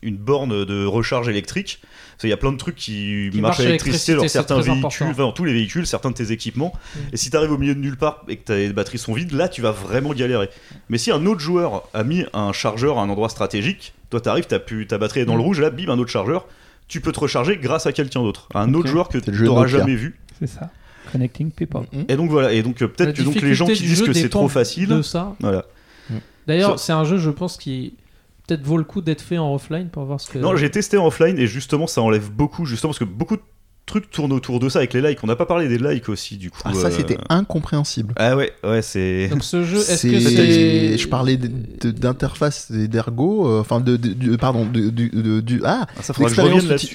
une borne de recharge électrique. Qu'il y a plein de trucs qui, Qui marchent à l'électricité dans l'électricité, c'est certains très véhicules, important. enfin, dans tous les véhicules, certains de tes équipements. Mm. Et si tu arrives au milieu de nulle part et que tes batteries sont vides, là tu vas vraiment galérer. Mais si un autre joueur a mis un chargeur à un endroit stratégique, toi t'arrives, t'as pu, ta batterie est dans le Mm. rouge, là bim un autre chargeur, tu peux te recharger grâce à quelqu'un d'autre, à un autre joueur que tu n'auras jamais vu. C'est ça. Connecting people. Et donc voilà, et donc euh, peut-être que donc les gens qui disent que c'est trop facile, de ça. voilà. D'ailleurs, c'est un jeu, je pense, qui peut-être vaut le coup d'être fait en offline pour voir ce que. Non, j'ai testé en offline et justement ça enlève beaucoup, justement parce que beaucoup de trucs tournent autour de ça avec les likes. On n'a pas parlé des likes aussi du coup. Ah, ça euh, c'était incompréhensible. Ah ouais, ouais, c'est. Donc ce jeu, est-ce C'est- que c'est. Je parlais d'interface et d'ergo, euh, enfin de, de- de- pardon, de, de- de- du ah, Ah,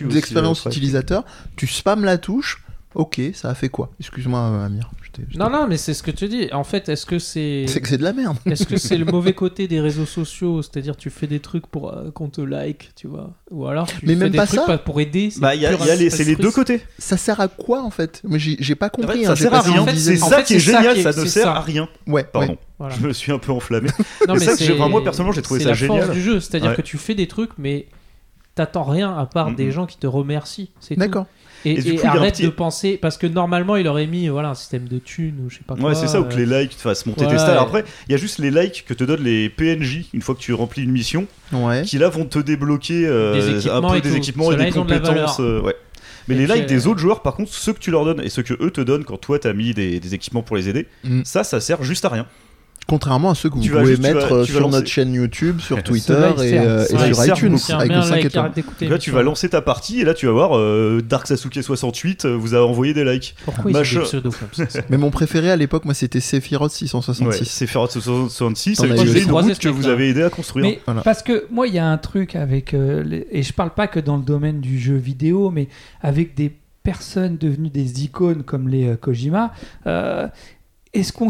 d'expérience utilisateur. Tu spams la touche. Ok, ça a fait quoi? Excuse-moi, euh, Amir. Non, non, mais c'est ce que tu dis. En fait, est-ce que c'est. C'est que c'est de la merde. Est-ce que c'est le mauvais côté des réseaux sociaux C'est-à-dire, tu fais des trucs pour euh, qu'on te like, tu vois? Ou alors, tu Mais fais même des pas trucs ça. pour aider c'est Bah, il y a, pur y a les- c'est les altruisme. deux côtés. Ça sert à quoi en fait? Moi j'ai j'ai pas compris. hein, ça j'ai sert à rien. C'est en ça fait, qui est c'est ça génial, qui est- ça ne c'est sert ça. à rien. Ouais, Pardon. ouais. Voilà. Je me suis un peu enflammé. Non, Mais mais ça, j'ai- c'est enfin, moi, personnellement, j'ai trouvé c'est ça la génial. force du jeu, c'est-à-dire Ouais. que tu fais des trucs, mais t'attends rien à part des gens qui te remercient. C'est tout. D'accord. Et, coup, arrête petit- de penser parce que normalement il aurait mis voilà un système de thunes ou je sais pas quoi. Ouais, c'est ça, ou que euh, les likes te fassent monter tes stats. Après, il y a juste les likes que te donnent les PNJ une fois que tu remplis une mission, Ouais. qui là vont te débloquer euh, Des un équipements peu et des équipements et des compétences. euh, ouais. Mais Et les likes des euh, autres joueurs, par contre, ceux que tu leur donnes et ceux que eux te donnent quand toi t'as mis des, des équipements pour les aider, Mm. ça, ça sert juste à rien. Contrairement à ceux que vous pouvez juste- tu vas- mettre euh, tu sur notre chaîne YouTube, sur Twitter et, euh, et sur iTunes avec bien le un 5 like, étoiles. là, tu vas lancer ta partie et là, tu vas voir euh, Dark Sasuke 68 euh, vous a envoyé des likes. Pourquoi ils Machin. des pseudos comme ça Mais mon préféré à l'époque, moi, c'était Sephiroth Ouais, 666. c'est Ferrat 66, T'en ça as utilisait eu une route que vous avez aidé à construire. Mais Voilà. parce que moi, il y a un truc avec. euh, les- et je parle pas que dans le domaine du jeu vidéo, mais avec des personnes devenues des icônes comme les euh, Kojima. euh, est-ce qu'on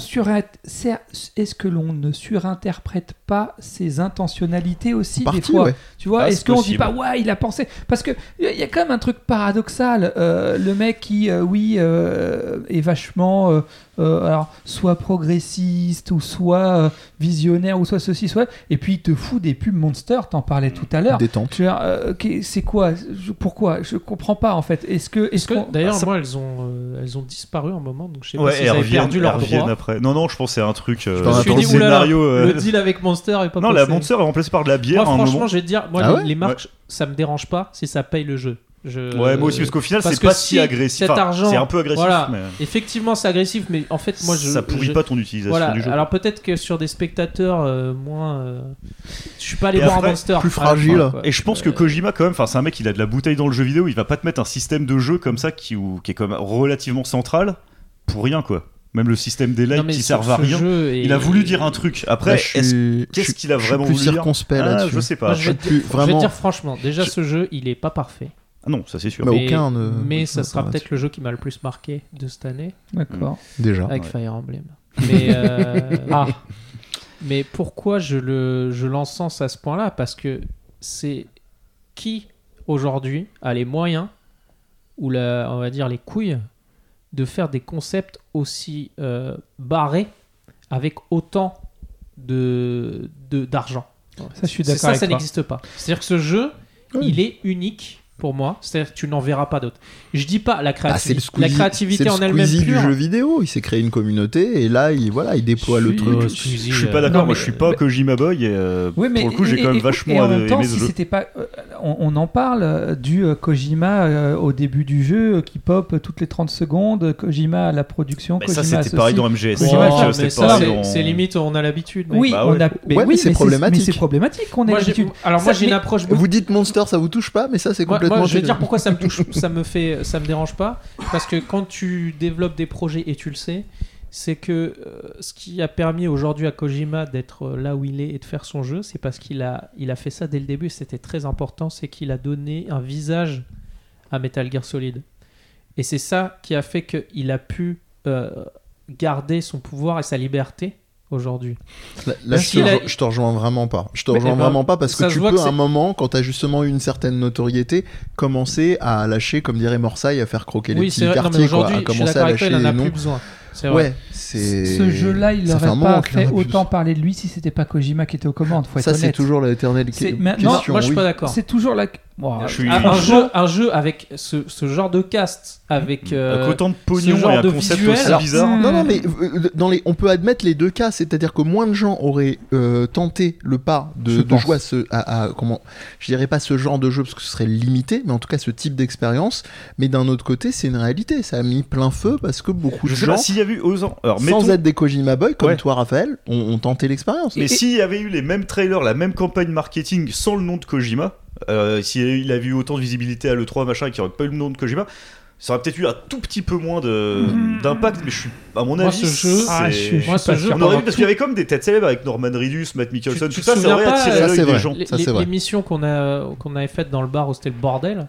est-ce que l'on ne surinterprète pas ses intentionnalité aussi des fois ouais. Tu vois, Ah, est-ce qu'on dit pas ouais, il a pensé Parce que il y a quand même un truc paradoxal. euh, le mec qui, euh, oui, euh, est vachement, euh, alors soit progressiste ou soit euh, visionnaire ou soit ceci, soit, et puis il te fout des pubs Monster. T'en parlais tout à l'heure. Détente. Euh, c'est quoi? Je- Pourquoi? Je comprends pas en fait. Est-ce que, est-ce Est-ce que qu'on- d'ailleurs Ah, ça- moi elles ont euh, elles ont disparu un moment donc je sais pas Ouais, si avaient reviennent, perdu elles leur droit. après. Non, non, je pense que c'est un truc euh, dans le dit oulala, scénario. euh, le deal avec Monster est pas Non, la. Monster est remplacée par de la bière Moi franchement moment. je vais te dire moi Ah les, ouais les marques ça me dérange pas si ça paye le jeu. Je- Ouais, moi aussi, parce qu'au final, c'est pas si si agressif. cet Enfin, argent- c'est un peu agressif, voilà. mais Effectivement, c'est agressif, mais en fait, moi, je. ça pourrit je- pas ton utilisation Voilà. du jeu. Alors peut-être que sur des spectateurs euh, moins, euh, je suis pas allé voir après, Monster. plus fin, fragile. Et je pense que Euh, Kojima, quand même, enfin, c'est un mec, il a de la bouteille dans le jeu vidéo. Il va pas te mettre un système de jeu comme ça qui, ou- qui est comme relativement central pour rien, quoi. Même le système des likes qui servent à rien. Il a voulu dire un truc. Après, qu'est-ce qu'il a vraiment voulu dire? circonspect Ah, là-dessus. je sais pas. Moi, je vais, Je dire, je vais dire franchement, déjà Je- ce jeu, il est pas parfait. Ah non, ça c'est sûr. Mais mais, aucun ne- mais ça sera peut-être le jeu qui m'a le plus marqué de cette année D'accord. Déjà. avec Ouais. Fire Emblem. Mais euh, Ah. Mais pourquoi je le je l'encense à ce point-là? Parce que c'est qui aujourd'hui a les moyens ou la, on va dire les couilles de faire des concepts aussi euh, barrés avec autant de de- d'argent? Ça, je suis d'accord ça, avec ça n'existe pas. C'est-à-dire que ce jeu, Oui. il est unique pour moi. C'est-à-dire que tu n'en verras pas d'autres. Je dis pas la, Ah, créativité c'est le Squeezie, la créativité c'est le en elle-même Squeezie du jeu vidéo. Il s'est créé une communauté et là, il, voilà, il déploie Je le suis- truc. Euh, Je suis pas d'accord, moi mais- je suis pas Kojima Boy et euh, Oui, mais pour le coup j'ai et- quand et- même et vachement en aimé même temps, si c'était pas, euh, on, on en parle euh, du euh, Kojima euh, au début du jeu euh, qui pop toutes les 30 secondes, Kojima à la production, Mais ça Kojima c'était pareil dans MGS. Pareil c'est c'est limite, on a l'habitude. Oui, Bah on ouais. a, mais c'est problématique. C'est problématique qu'on ait l'habitude. alors moi j'ai une approche Vous dites Monster, ça vous touche pas, mais ça c'est complètement complètement moi, je vais dire pourquoi ça me touche, ça me fait, ça me dérange pas, parce que quand tu développes des projets et tu le sais, c'est que euh, ce qui a permis aujourd'hui à Kojima d'être euh, là où il est et de faire son jeu, c'est parce qu'il a, il a fait ça dès le début. C'était très important, c'est qu'il a donné un visage à Metal Gear Solid, et c'est ça qui a fait qu'il a pu euh, garder son pouvoir et sa liberté aujourd'hui. Là, je, te a- je te rejoins vraiment pas. Je te Mais, rejoins eh ben, vraiment pas parce que tu peux que à un moment, quand t'as justement eu une certaine notoriété, commencer à lâcher, comme dirait Morsaille, à faire croquer les Oui, petits c'est vrai. Non, quartiers, quoi, à commencer à lâcher les noms. Ouais, c'est. Ce jeu-là, il n'aurait pas fait plus. autant parler de lui si c'était pas Kojima qui était aux commandes. Faut être Ça, c'est toujours l'éternelle question. Moi, je suis oui. pas d'accord. C'est toujours la. Suis- Un, jeu, un jeu avec ce, ce genre de cast, avec euh, Avec autant de pognon genre et un de concept visuel. aussi bizarre. hmm. Non, non, mais euh, dans les, on peut admettre les deux cas, c'est-à-dire que moins de gens auraient euh, tenté le pas de, de jouer à ce, à, à- comment, je dirais pas ce genre de jeu parce que ce serait limité, mais en tout cas ce type d'expérience. Mais d'un autre côté, c'est une réalité, ça a mis plein feu parce que beaucoup Je de sais gens, s'il y avait eu osant. Alors, sans mettons- être des Kojima Boy comme Ouais. toi, Raphaël, ont, ont tenté l'expérience. Mais s'il y avait eu les mêmes trailers, la même campagne marketing sans le nom de Kojima, euh, s'il avait eu autant de visibilité à l'E3, machin, et qu'il n'y aurait pas eu le nom de Kojima, ça aurait peut-être eu un tout petit peu moins de- d'impact, mais je suis, à mon Moi, avis, ce jeu- Ah, je suis- Moi, ce jeu, on aurait vu parce qu'il y avait comme des têtes célèbres avec Norman Reedus, Matt Mickelson, Tu- tu tout ça, ça aurait attiré euh, l'œil des gens. Les-. L'émission qu'on a qu'on avait faite dans le bar où c'était le bordel.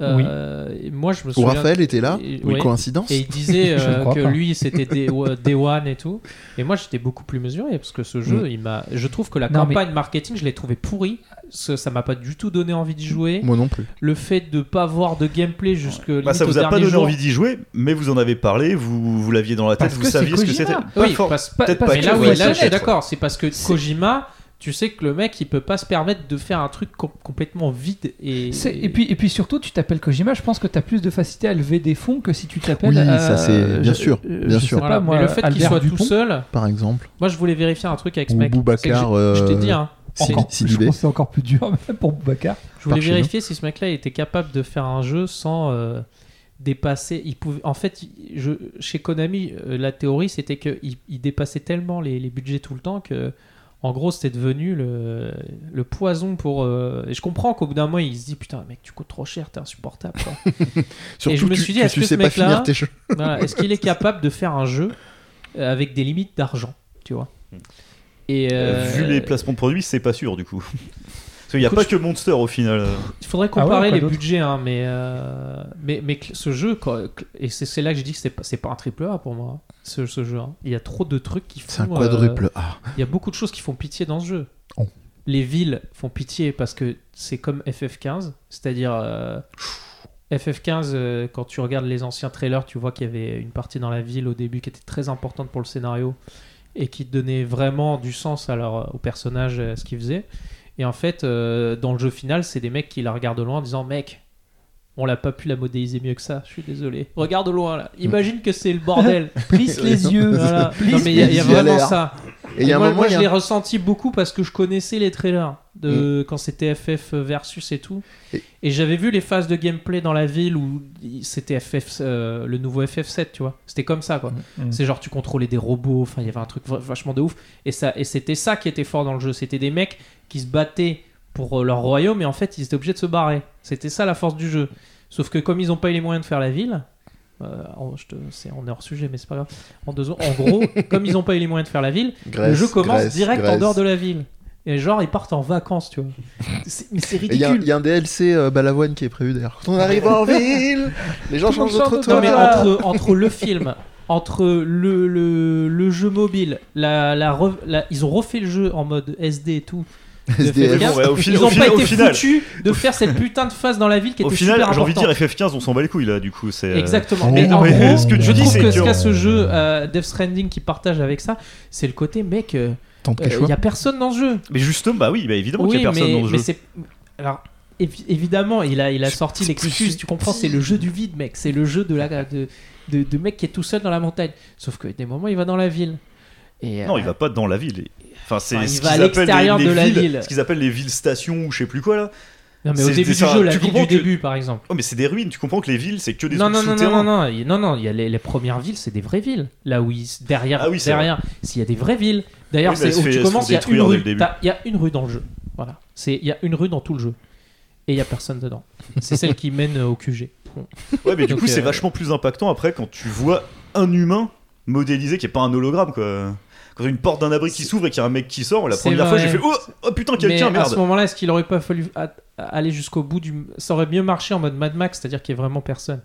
Euh, et Moi, je me Où souviens. Raphaël était là, et- oui, ouais. coïncidence. Et il disait euh, que pas. lui c'était Day, One et tout. Et moi j'étais beaucoup plus mesuré parce que ce jeu, Mm. il m'a. Je trouve que la Non, mais- campagne marketing, je l'ai trouvé pourri. Ça ça m'a pas du tout donné envie d'y jouer. Moi non plus. Le fait de pas voir de gameplay jusque. Bah, ça vous a pas donné jour. envie d'y jouer, mais vous en avez parlé, vous, vous l'aviez dans la tête, Parce vous saviez ce que c'était. Oui, parce, Pas- peut-être parce pas mais que là, oui, là, je suis d'accord. C'est parce que Kojima, tu sais que le mec, il peut pas se permettre de faire un truc com- complètement vide et. Et puis, et puis surtout, tu t'appelles Kojima, je pense que tu as plus de facilité à lever des fonds que si tu t'appelles. Oui, euh, ça, c'est- bien je- sûr, euh, bien je sûr. sais Voilà. pas, moi, mais le fait qu'il soit Dupont, tout seul, Par exemple. moi je voulais vérifier un truc avec ce mec. Boubacar, Je t'ai euh, dit, hein, encore- je pense que c'est encore plus dur même pour Boubacar. je voulais vérifier si ce mec-là était capable de faire un jeu sans euh, dépasser. Il pouvait, en fait, je, chez Konami, euh, la théorie c'était qu'il il dépassait tellement les, les budgets tout le temps que. En gros, c'était devenu le, le poison pour. euh, Et je comprends qu'au bout d'un moment, il se dit Putain, mec, tu coûtes trop cher, t'es insupportable. quoi. Surtout, je me suis dit, tu- est-ce que sais ce pas mec-là- finir tes jeux. Voilà. Est-ce qu'il est capable de faire un jeu euh, avec des limites d'argent Tu vois? Et Euh, euh, Vu les placements de produits, c'est pas sûr du coup. Parce qu'il n'y a Écoute, pas que Monster au final. Il faudrait Ah ouais, comparer les budgets, hein, mais, euh, mais, mais ce jeu, quoi, et c'est là que je dis que c'est pas, c'est pas un triple A pour moi, ce, ce jeu. hein. Il y a trop de trucs qui font. C'est un euh, quadruple A. il y a beaucoup de choses qui font pitié dans ce jeu. Oh. Les villes font pitié parce que c'est comme FF15, c'est-à-dire euh, FF15, euh, quand tu regardes les anciens trailers, tu vois qu'il y avait une partie dans la ville au début qui était très importante pour le scénario et qui donnait vraiment du sens à leur, au personnage, à ce qu'ils faisaient. Et en fait, euh, dans le jeu final, c'est des mecs qui la regardent de loin en disant Mec, on l'a pas pu la modéliser mieux que ça, je suis désolé. Regarde de loin là, imagine que c'est le bordel. Plisse les yeux. Voilà. Plisse Non, mais il y a, y vraiment ça. Et il y a un moi, moment, je l'ai ressenti beaucoup parce que je connaissais les trailers de quand c'était FF versus et tout. Et- Et, j'avais vu les phases de gameplay dans la ville où c'était FF, euh, le nouveau FF7, tu vois. C'était comme ça, quoi. Mm. C'est genre tu contrôlais des robots, enfin il y avait un truc vachement de ouf. Et, ça, et c'était ça qui était fort dans le jeu. C'était des mecs qui se battaient pour euh, leur royaume et en fait ils étaient obligés de se barrer. C'était ça la force du jeu. Sauf que comme ils n'ont pas eu les moyens de faire la ville, euh, on, je te- c'est- on est hors sujet mais c'est pas grave. En, deux, en gros, comme ils n'ont pas eu les moyens de faire la ville, le jeu commence Grèce, direct en dehors de la ville. Et genre, ils partent en vacances, tu vois. C'est- mais c'est Et Il y, a- ridicule. il y a un DLC euh, Balavoine qui est prévu d'ailleurs. Quand on arrive en ville, les gens Tout changent de trottoir. Non, mais entre, entre le film, entre le, le, le jeu mobile, la, la- ils ont refait le jeu en mode SD et tout. SDF. FF15. Mais bon, ouais, au ils au ont fi- pas au été final- foutus de faire cette putain de phase dans la ville qui Au était final, super j'ai envie de dire FF15, on s'en bat les couilles là, du coup. c'est, euh, Exactement. Oh. Mais en Mais gros, ce que tu je dis, trouve c'est que ce qu'a ce jeu euh, Death Stranding qui partage avec ça, c'est le côté mec. euh, Il quelque chose. y a personne dans ce jeu. Mais justement, bah oui, bah évidemment qu'il Oui, y a personne mais, dans le mais jeu. c'est. Alors, évi- évidemment, il a, il a sorti l'excuse, tu comprends, c'est le jeu du vide, mec. C'est le jeu de, la, de, de, de mec qui est tout seul dans la montagne. Sauf que des moments, il va dans la ville. Et, Non, euh, il va pas dans la ville. Enfin, c'est Enfin, ce qu'ils appellent les, de les la villes, ville. Ce qu'ils appellent les villes stations ou je sais plus quoi là. Non, mais au début du ça, jeu, la tu ville du que- début, par exemple. Oh, mais c'est des ruines. Tu comprends que les villes, c'est que des Non, trucs non, non, non, non, non, il- non, non, il y a les, les premières villes, c'est des vraies villes. Là où derrière, Ah oui, derrière, s'il y a des vraies villes. D'ailleurs, Oui, elles c'est où fait- tu commences, il y a une rue. Il y a une rue dans le jeu. Voilà. C'est, il y a une rue dans tout le jeu. et il y a personne dedans. C'est celle qui mène au QG. Ouais, mais du coup, c'est euh, vachement plus impactant après quand tu vois un humain modélisé qui est pas un hologramme, quoi. Quand une porte d'un abri qui s'ouvre et qu'il y a un mec qui sort, la première fois j'ai fait oh, oh putain, quelqu'un, à ce merde. moment-là, est-ce qu'il aurait pas fallu aller jusqu'au bout du. Ça aurait mieux marché en mode Mad Max, c'est-à-dire qu'il y a vraiment personne.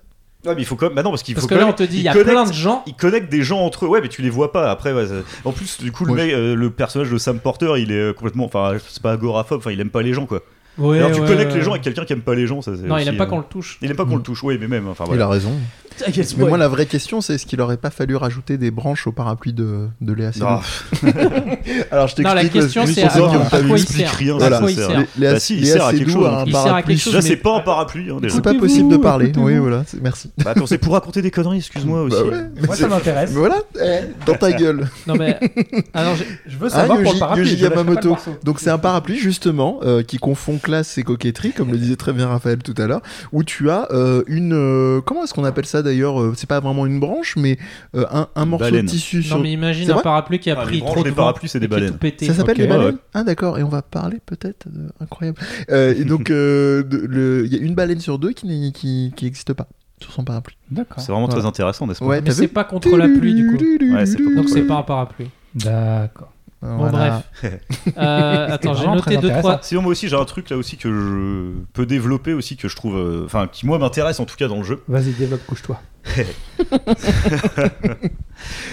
Ouais, mais il faut quand même. Bah non, parce qu'il Parce faut que quand là, même- on te dit, il y a connecte- plein de gens. Ils connectent des gens entre eux, ouais, mais tu les vois pas après. ouais, ça- en plus, du coup, le, Ouais. mec, euh, le personnage de Sam Porter, il est euh, complètement. Enfin, c'est pas agoraphobe, enfin, il aime pas les gens, quoi. Ouais, Alors, tu ouais, connectes ouais. les gens avec quelqu'un qui aime pas les gens, ça c'est Non, il aime pas euh, qu'on le touche. Il aime pas qu'on Mm. le touche, oui, mais même. Enfin, Il a raison. Mais moi, la vraie question, c'est est-ce qu'il aurait pas fallu rajouter des branches au parapluie de, de Léa Seydoux Non, Alors, je t'explique. Non, la question, que- c'est pour à, ont à quoi il sert rien, À Voilà. quoi il sert. Léa, Bah si, il Léa sert à quelque Seydoux chose, un Il sert à parapluie. quelque chose. Là, mais- c'est pas un parapluie, hein, déjà. C'est pas possible de parler. Oui, voilà. Merci. Bah, attends, c'est pour raconter des conneries, excuse-moi aussi. Bah ouais, mais Moi, ça m'intéresse. voilà, eh, dans ta gueule. Non, mais. Alors, Je veux Ah, savoir pour Yoji- le parapluie. Yamamoto. Donc c'est un parapluie justement euh, qui confond classe et coquetterie, comme le disait très bien Raphaël tout à l'heure, où tu as euh, une euh, comment est-ce qu'on appelle ça d'ailleurs euh, C'est pas vraiment une branche, mais euh, un, un morceau baleine. de tissu sur. Non, mais imagine un parapluie qui a Ah, les pris branches trop de des vent parapluies, c'est des baleines. Ça s'appelle Ok, les baleines ouais. Ah d'accord, et on va parler peut-être de... incroyable. Euh, et donc euh, il y a une baleine sur deux qui n'est- qui qui existe pas sur son parapluie. D'accord. C'est vraiment Voilà. très intéressant, n'est-ce pas Ouais, Mais c'est pas contre la pluie, du coup. Ouais, c'est pas Donc c'est pas un parapluie. D'accord. Bon, Voilà. bref. Euh, attends, j'ai noté deux, trois. Sinon, moi aussi, j'ai un truc là aussi que je peux développer aussi, que je trouve. euh, Enfin, qui moi m'intéresse en tout cas dans le jeu. Vas-y, développe, couche-toi.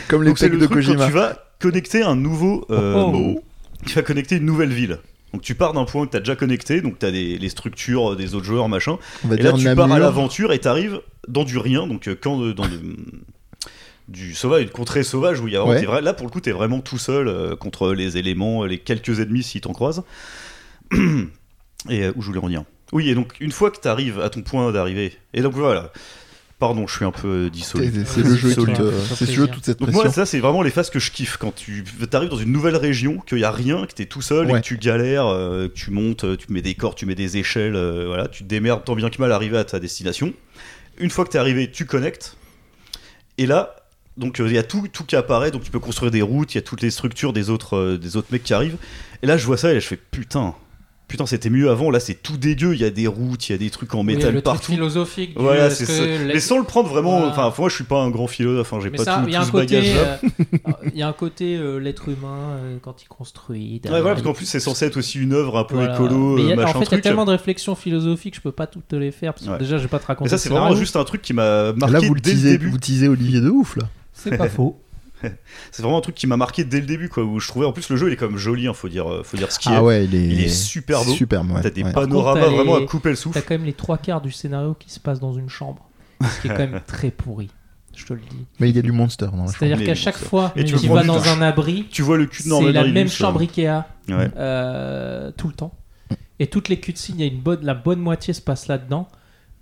Comme les Donc, c'est pecs le de truc quand Kojima. tu vas connecter un nouveau. euh, Oh, oh. Tu vas connecter une nouvelle ville. Donc tu pars d'un point que tu as déjà connecté, donc tu as des, les structures des autres joueurs, machin. On va Et là, dire tu pars à l'aventure et tu arrives dans du rien, donc euh, quand dans de- du sauvage, une contrée sauvage où il y a vraiment, Ouais. t'es vrai- là pour le coup, tu es vraiment tout seul euh, contre les éléments, les quelques ennemis si t'en croises. et euh, où je voulais en dire Oui, et donc une fois que tu arrives à ton point d'arrivée, et donc voilà. Pardon, je suis un peu dissolu. C'est le jeu C'est le jeu toute cette Donc pression. moi, ça, c'est vraiment les phases que je kiffe quand tu arrives dans une nouvelle région, qu'il y a rien, que t'es tout seul et que tu galères, euh, que tu montes, tu mets des cordes, tu mets des échelles, euh, voilà, tu te démerdes tant bien que mal à arriver à ta destination. Une fois que t'es arrivé, tu connectes. Et là, donc euh, il y a tout, tout qui apparaît, donc tu peux construire des routes, il y a toutes les structures des autres, euh, des autres mecs qui arrivent. Et là, je vois ça et je fais putain. Putain, c'était mieux avant. Là, c'est tout dégueu. Il y a des routes, il y a des trucs en Oui, métal le truc partout. philosophique. du, Voilà, est-ce c'est ça. Mais sans le prendre vraiment. Voilà. Enfin, moi, je suis pas un grand philosophe. Enfin, j'ai Mais pas ça, tout, tout ce côté, bagage-là. euh, il y a un côté euh, l'être humain euh, quand il construit. Ouais, voilà, parce qu'en plus, c'est censé être aussi une œuvre un peu Voilà. écolo, Mais a- machin en fait, il y a truc. tellement de réflexions philosophiques, je peux pas toutes te les faire parce que Ouais. déjà, je vais pas te raconter. Et ça, le c'est vraiment juste un truc qui m'a marqué Là, vous le dès le début. vous teasez Olivier de ouf là. C'est pas faux. C'est vraiment un truc qui m'a marqué dès le début, quoi. Où je trouvais, en plus, le jeu, il est comme joli, hein, faut dire, euh, faut dire ce qu'il est. Ah ouais, il est. Il est super beau. Superbe, ouais. T'as des ouais. panoramas contre, t'as vraiment les- à couper le T'as souffle. quand même les trois quarts du scénario qui se passe dans une chambre, ce qui est quand même très pourri. Je te le dis. Mais il y a du monster dans la chambre. C'est-à-dire qu'à chaque fois Et que tu vas dans un abri, Tu vois le cul de c'est la même chambre Ikea Ouais. euh, tout le temps. Et toutes les cutscenes, il y a une bonne, la bonne moitié se passe là-dedans.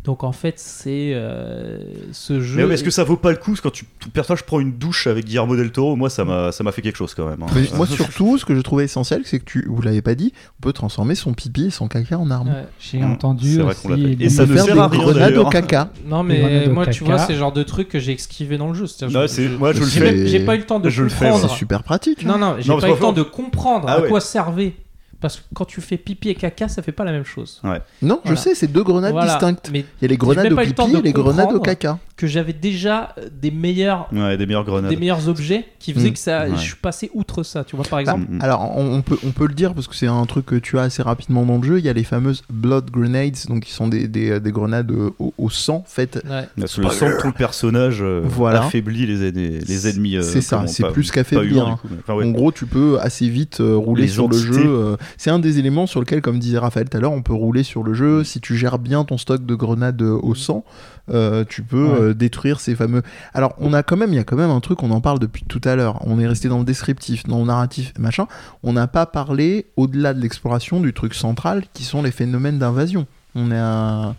Donc en fait, c'est euh, ce jeu. Mais ouais, est-ce que ça vaut pas le coup quand tu, ton personnage prend une douche avec Guillermo del Toro Moi, ça m'a, ça m'a fait quelque chose quand même. hein. Mais moi surtout, ce que je trouvais essentiel, c'est que tu, vous l'avez pas dit, on peut transformer son pipi et son caca en arme. Ouais. J'ai Mmh, entendu c'est vrai qu'on l'a aussi. fait. les- Et ça ne sert à rien, grenades au d'ailleurs. caca. Non, mais moi, tu vois, c'est le genre de truc que j'ai esquivé dans le jeu. Je- je- moi, je le j'ai fais. J'ai pas eu le temps de Je le fais, comprendre. C'est super pratique. Non, hein. non, j'ai Non, pas parce eu le temps de comprendre Ah à quoi servait. Parce que quand tu fais pipi et caca, ça fait pas la même chose. Non, je sais, c'est deux grenades Voilà. distinctes. Mais Il y a les grenades au pipi et les grenades au caca. que j'avais déjà euh, des meilleurs, Ouais, des meilleures grenades. des meilleurs objets qui faisaient Mm. que ça, Ouais. je suis passé outre ça. Tu vois, par exemple. Mm. Alors, on, on peut, on peut le dire parce que c'est un truc que tu as assez rapidement dans le jeu. Il y a les fameuses blood grenades, donc qui sont des, des, des grenades euh, au, au sang faites. Ouais. Le sang de ton personnage euh, Voilà. affaiblit les, ennemis- les ennemis. euh, C'est ça, c'est plus qu'affaiblir, hein. enfin, ouais. En gros, tu peux assez vite euh, rouler Les sur le jeu. C'est un des éléments sur lequel, comme disait Raphaël tout à l'heure, on peut rouler sur le jeu. Si tu gères bien ton stock de grenades au sang, euh, tu peux Ouais. euh, détruire ces fameux. Alors, on a quand même, il y a quand même un truc, on en parle depuis tout à l'heure. On est resté dans le descriptif, dans le narratif, machin. On n'a pas parlé, au-delà de l'exploration, du truc central, qui sont les phénomènes d'invasion. On est un.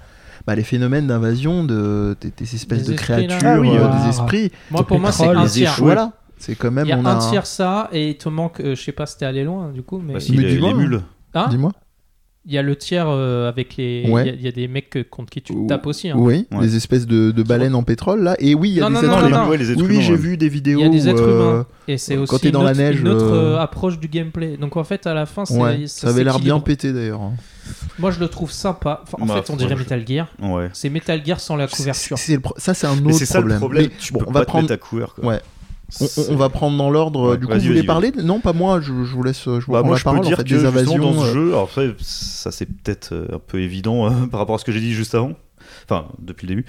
Bah, les phénomènes d'invasion de, de- des espèces Des de créatures, Ah oui, euh, des esprits. Moi, pour moi, c'est un les tiers. Voilà. C'est quand même. Il y a on un tiers ça, et il te manque, euh, je sais pas si t'es allé loin du coup, mais. Bah, si, Mais les, dis-moi, les mules. Hein Dis-moi. Il y a le tiers euh, avec les. Il Ouais. y a- il y, a des mecs euh, contre qui tu tapes aussi. hein. Oui, Ouais. les espèces de, de baleines en pétrole là. Et oui, il y a Non, des non, êtres humains. ouais, Oui, j'ai vu des vidéos. Il y a des êtres euh, humains. Et c'est quand aussi t'es dans une la autre, neige, une autre euh, euh, approche du gameplay. Donc en fait, à la fin, c'est- Ouais, ça avait l'air bien pété d'ailleurs. Moi, je le trouve sympa. Enfin, en Bah, fait, on dirait je- Metal Gear. Ouais. C'est Metal Gear sans la couverture. C'est- pro- Ça, c'est un autre c'est ça problème. le problème, tu peux on va pas te mettre. Ouais. On, va prendre dans l'ordre. Ouais, du coup, vous voulez parler Non, pas moi. Je, je vous laisse. Je vous Bah, moi, la je parole. peux dire en fait, que des invasions. dans ce euh, jeu, alors après, ça c'est peut-être euh, un peu évident euh, par rapport à ce que j'ai dit juste avant, enfin depuis le début,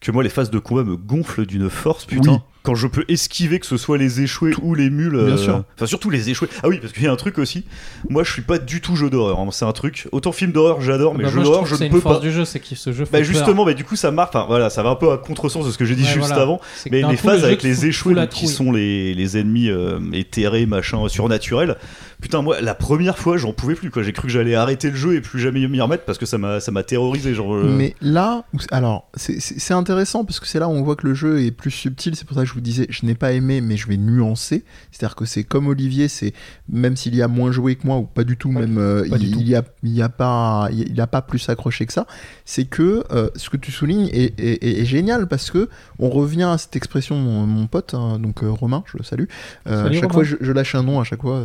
que moi les phases de combat me gonflent d'une force, putain. Oui. Quand je peux esquiver que ce soit les échoués ou les mules, Bien euh, sûr. enfin surtout les échoués. Ah oui, parce qu'il y a un truc aussi. Moi, je suis pas du tout jeu d'horreur. hein. C'est un truc. Autant film d'horreur, j'adore, mais Bah, jeu d'horreur, je ne une peux force pas. du jeu, c'est que ce jeu fait Bah peur. justement, bah du coup ça marque. Enfin voilà, ça va un peu à contresens de ce que j'ai dit Ouais, juste voilà. avant. Mais les le phases avec les échoués, qui sont les, les ennemis euh, éthérés, machin, surnaturels. Putain, moi, la première fois, j'en pouvais plus. quoi. J'ai cru que j'allais arrêter le jeu et plus jamais m'y remettre parce que ça m'a, ça m'a terrorisé. Genre, euh, Mais là, alors, c'est intéressant parce que c'est là où on voit que le jeu est plus subtil. C'est pour ça que je vous disais, je n'ai pas aimé, mais je vais nuancer. C'est-à-dire que c'est comme Olivier, c'est même s'il y a moins joué que moi ou pas du tout, Pas même euh, du il, tout. il y a, il y a pas, il y a pas plus accroché que ça. C'est que euh, ce que tu soulignes est, est- est- est génial parce que on revient à cette expression, mon, mon pote, hein, donc euh, Romain, je le salue. Salut, à chaque Romain. fois, je, je lâche un nom à chaque fois.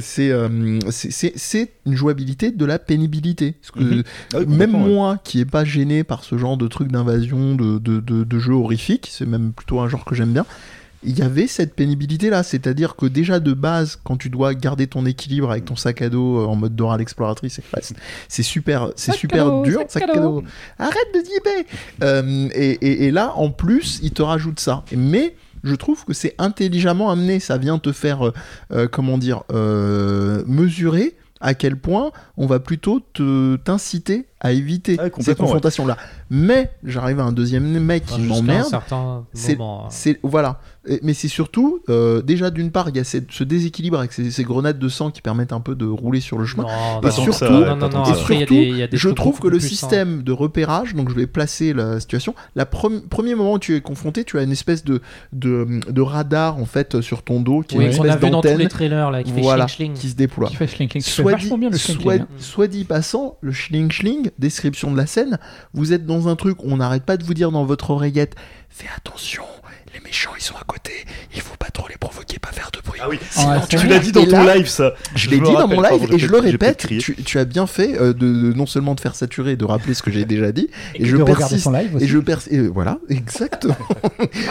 c'est une jouabilité de la pénibilité. Parce que Mhm. Ah oui, même ouais. moi qui est pas gêné par ce genre de truc d'invasion, de, de, de, de jeux horrifiques, c'est même plutôt un genre que j'aime bien. Il y avait cette pénibilité là, c'est-à-dire que déjà de base, quand tu dois garder ton équilibre avec ton sac à dos euh, en mode Dora l'exploratrice, c'est- super, c'est super dur. sac à dos. Arrête de diber. Euh, et, et, et là, en plus, il te rajoute ça. Mais je trouve que c'est intelligemment amené. Ça vient te faire, euh, euh, comment dire, euh, mesurer à quel point on va plutôt te t'inciter à éviter Ah, ces ouais. confrontations-là. Mais j'arrive à un deuxième mec qui Enfin, m'emmerde. C'est- hein. C'est voilà, Et- mais c'est surtout euh, déjà d'une part il y a cette- ce déséquilibre avec ces, ces grenades de sang qui permettent un peu de rouler sur le chemin. Non, Et non, surtout- non, non, non, non, et y a surtout, des- il y a des je trucs trouve que le système de repérage, donc je vais placer la situation, la premier moment où tu es confronté, tu as une espèce de, de, de radar en fait sur ton dos qui Oui, est une espèce vu dans tous d'antenne les trailers là, qui fait voilà, qui se déploie. Qui fait Soit dit, bien le schling soit, schling. hein. soit dit passant, le schling schling, description de la scène, vous êtes dans un truc on n'arrête pas de vous dire dans votre oreillette, fais attention, les méchants ils sont à côté, il faut pas trop les provoquer, pas faire de bruit. Ah oui, Ah, tu l'as dit dans Et ton là, live, ça. Je, l'ai dit dans mon live et je le répète, tu, tu as bien fait euh, de, de- non seulement de faire saturer et de rappeler ce que j'ai déjà dit, et, je persiste. son live aussi. Et je persiste. Voilà, exactement.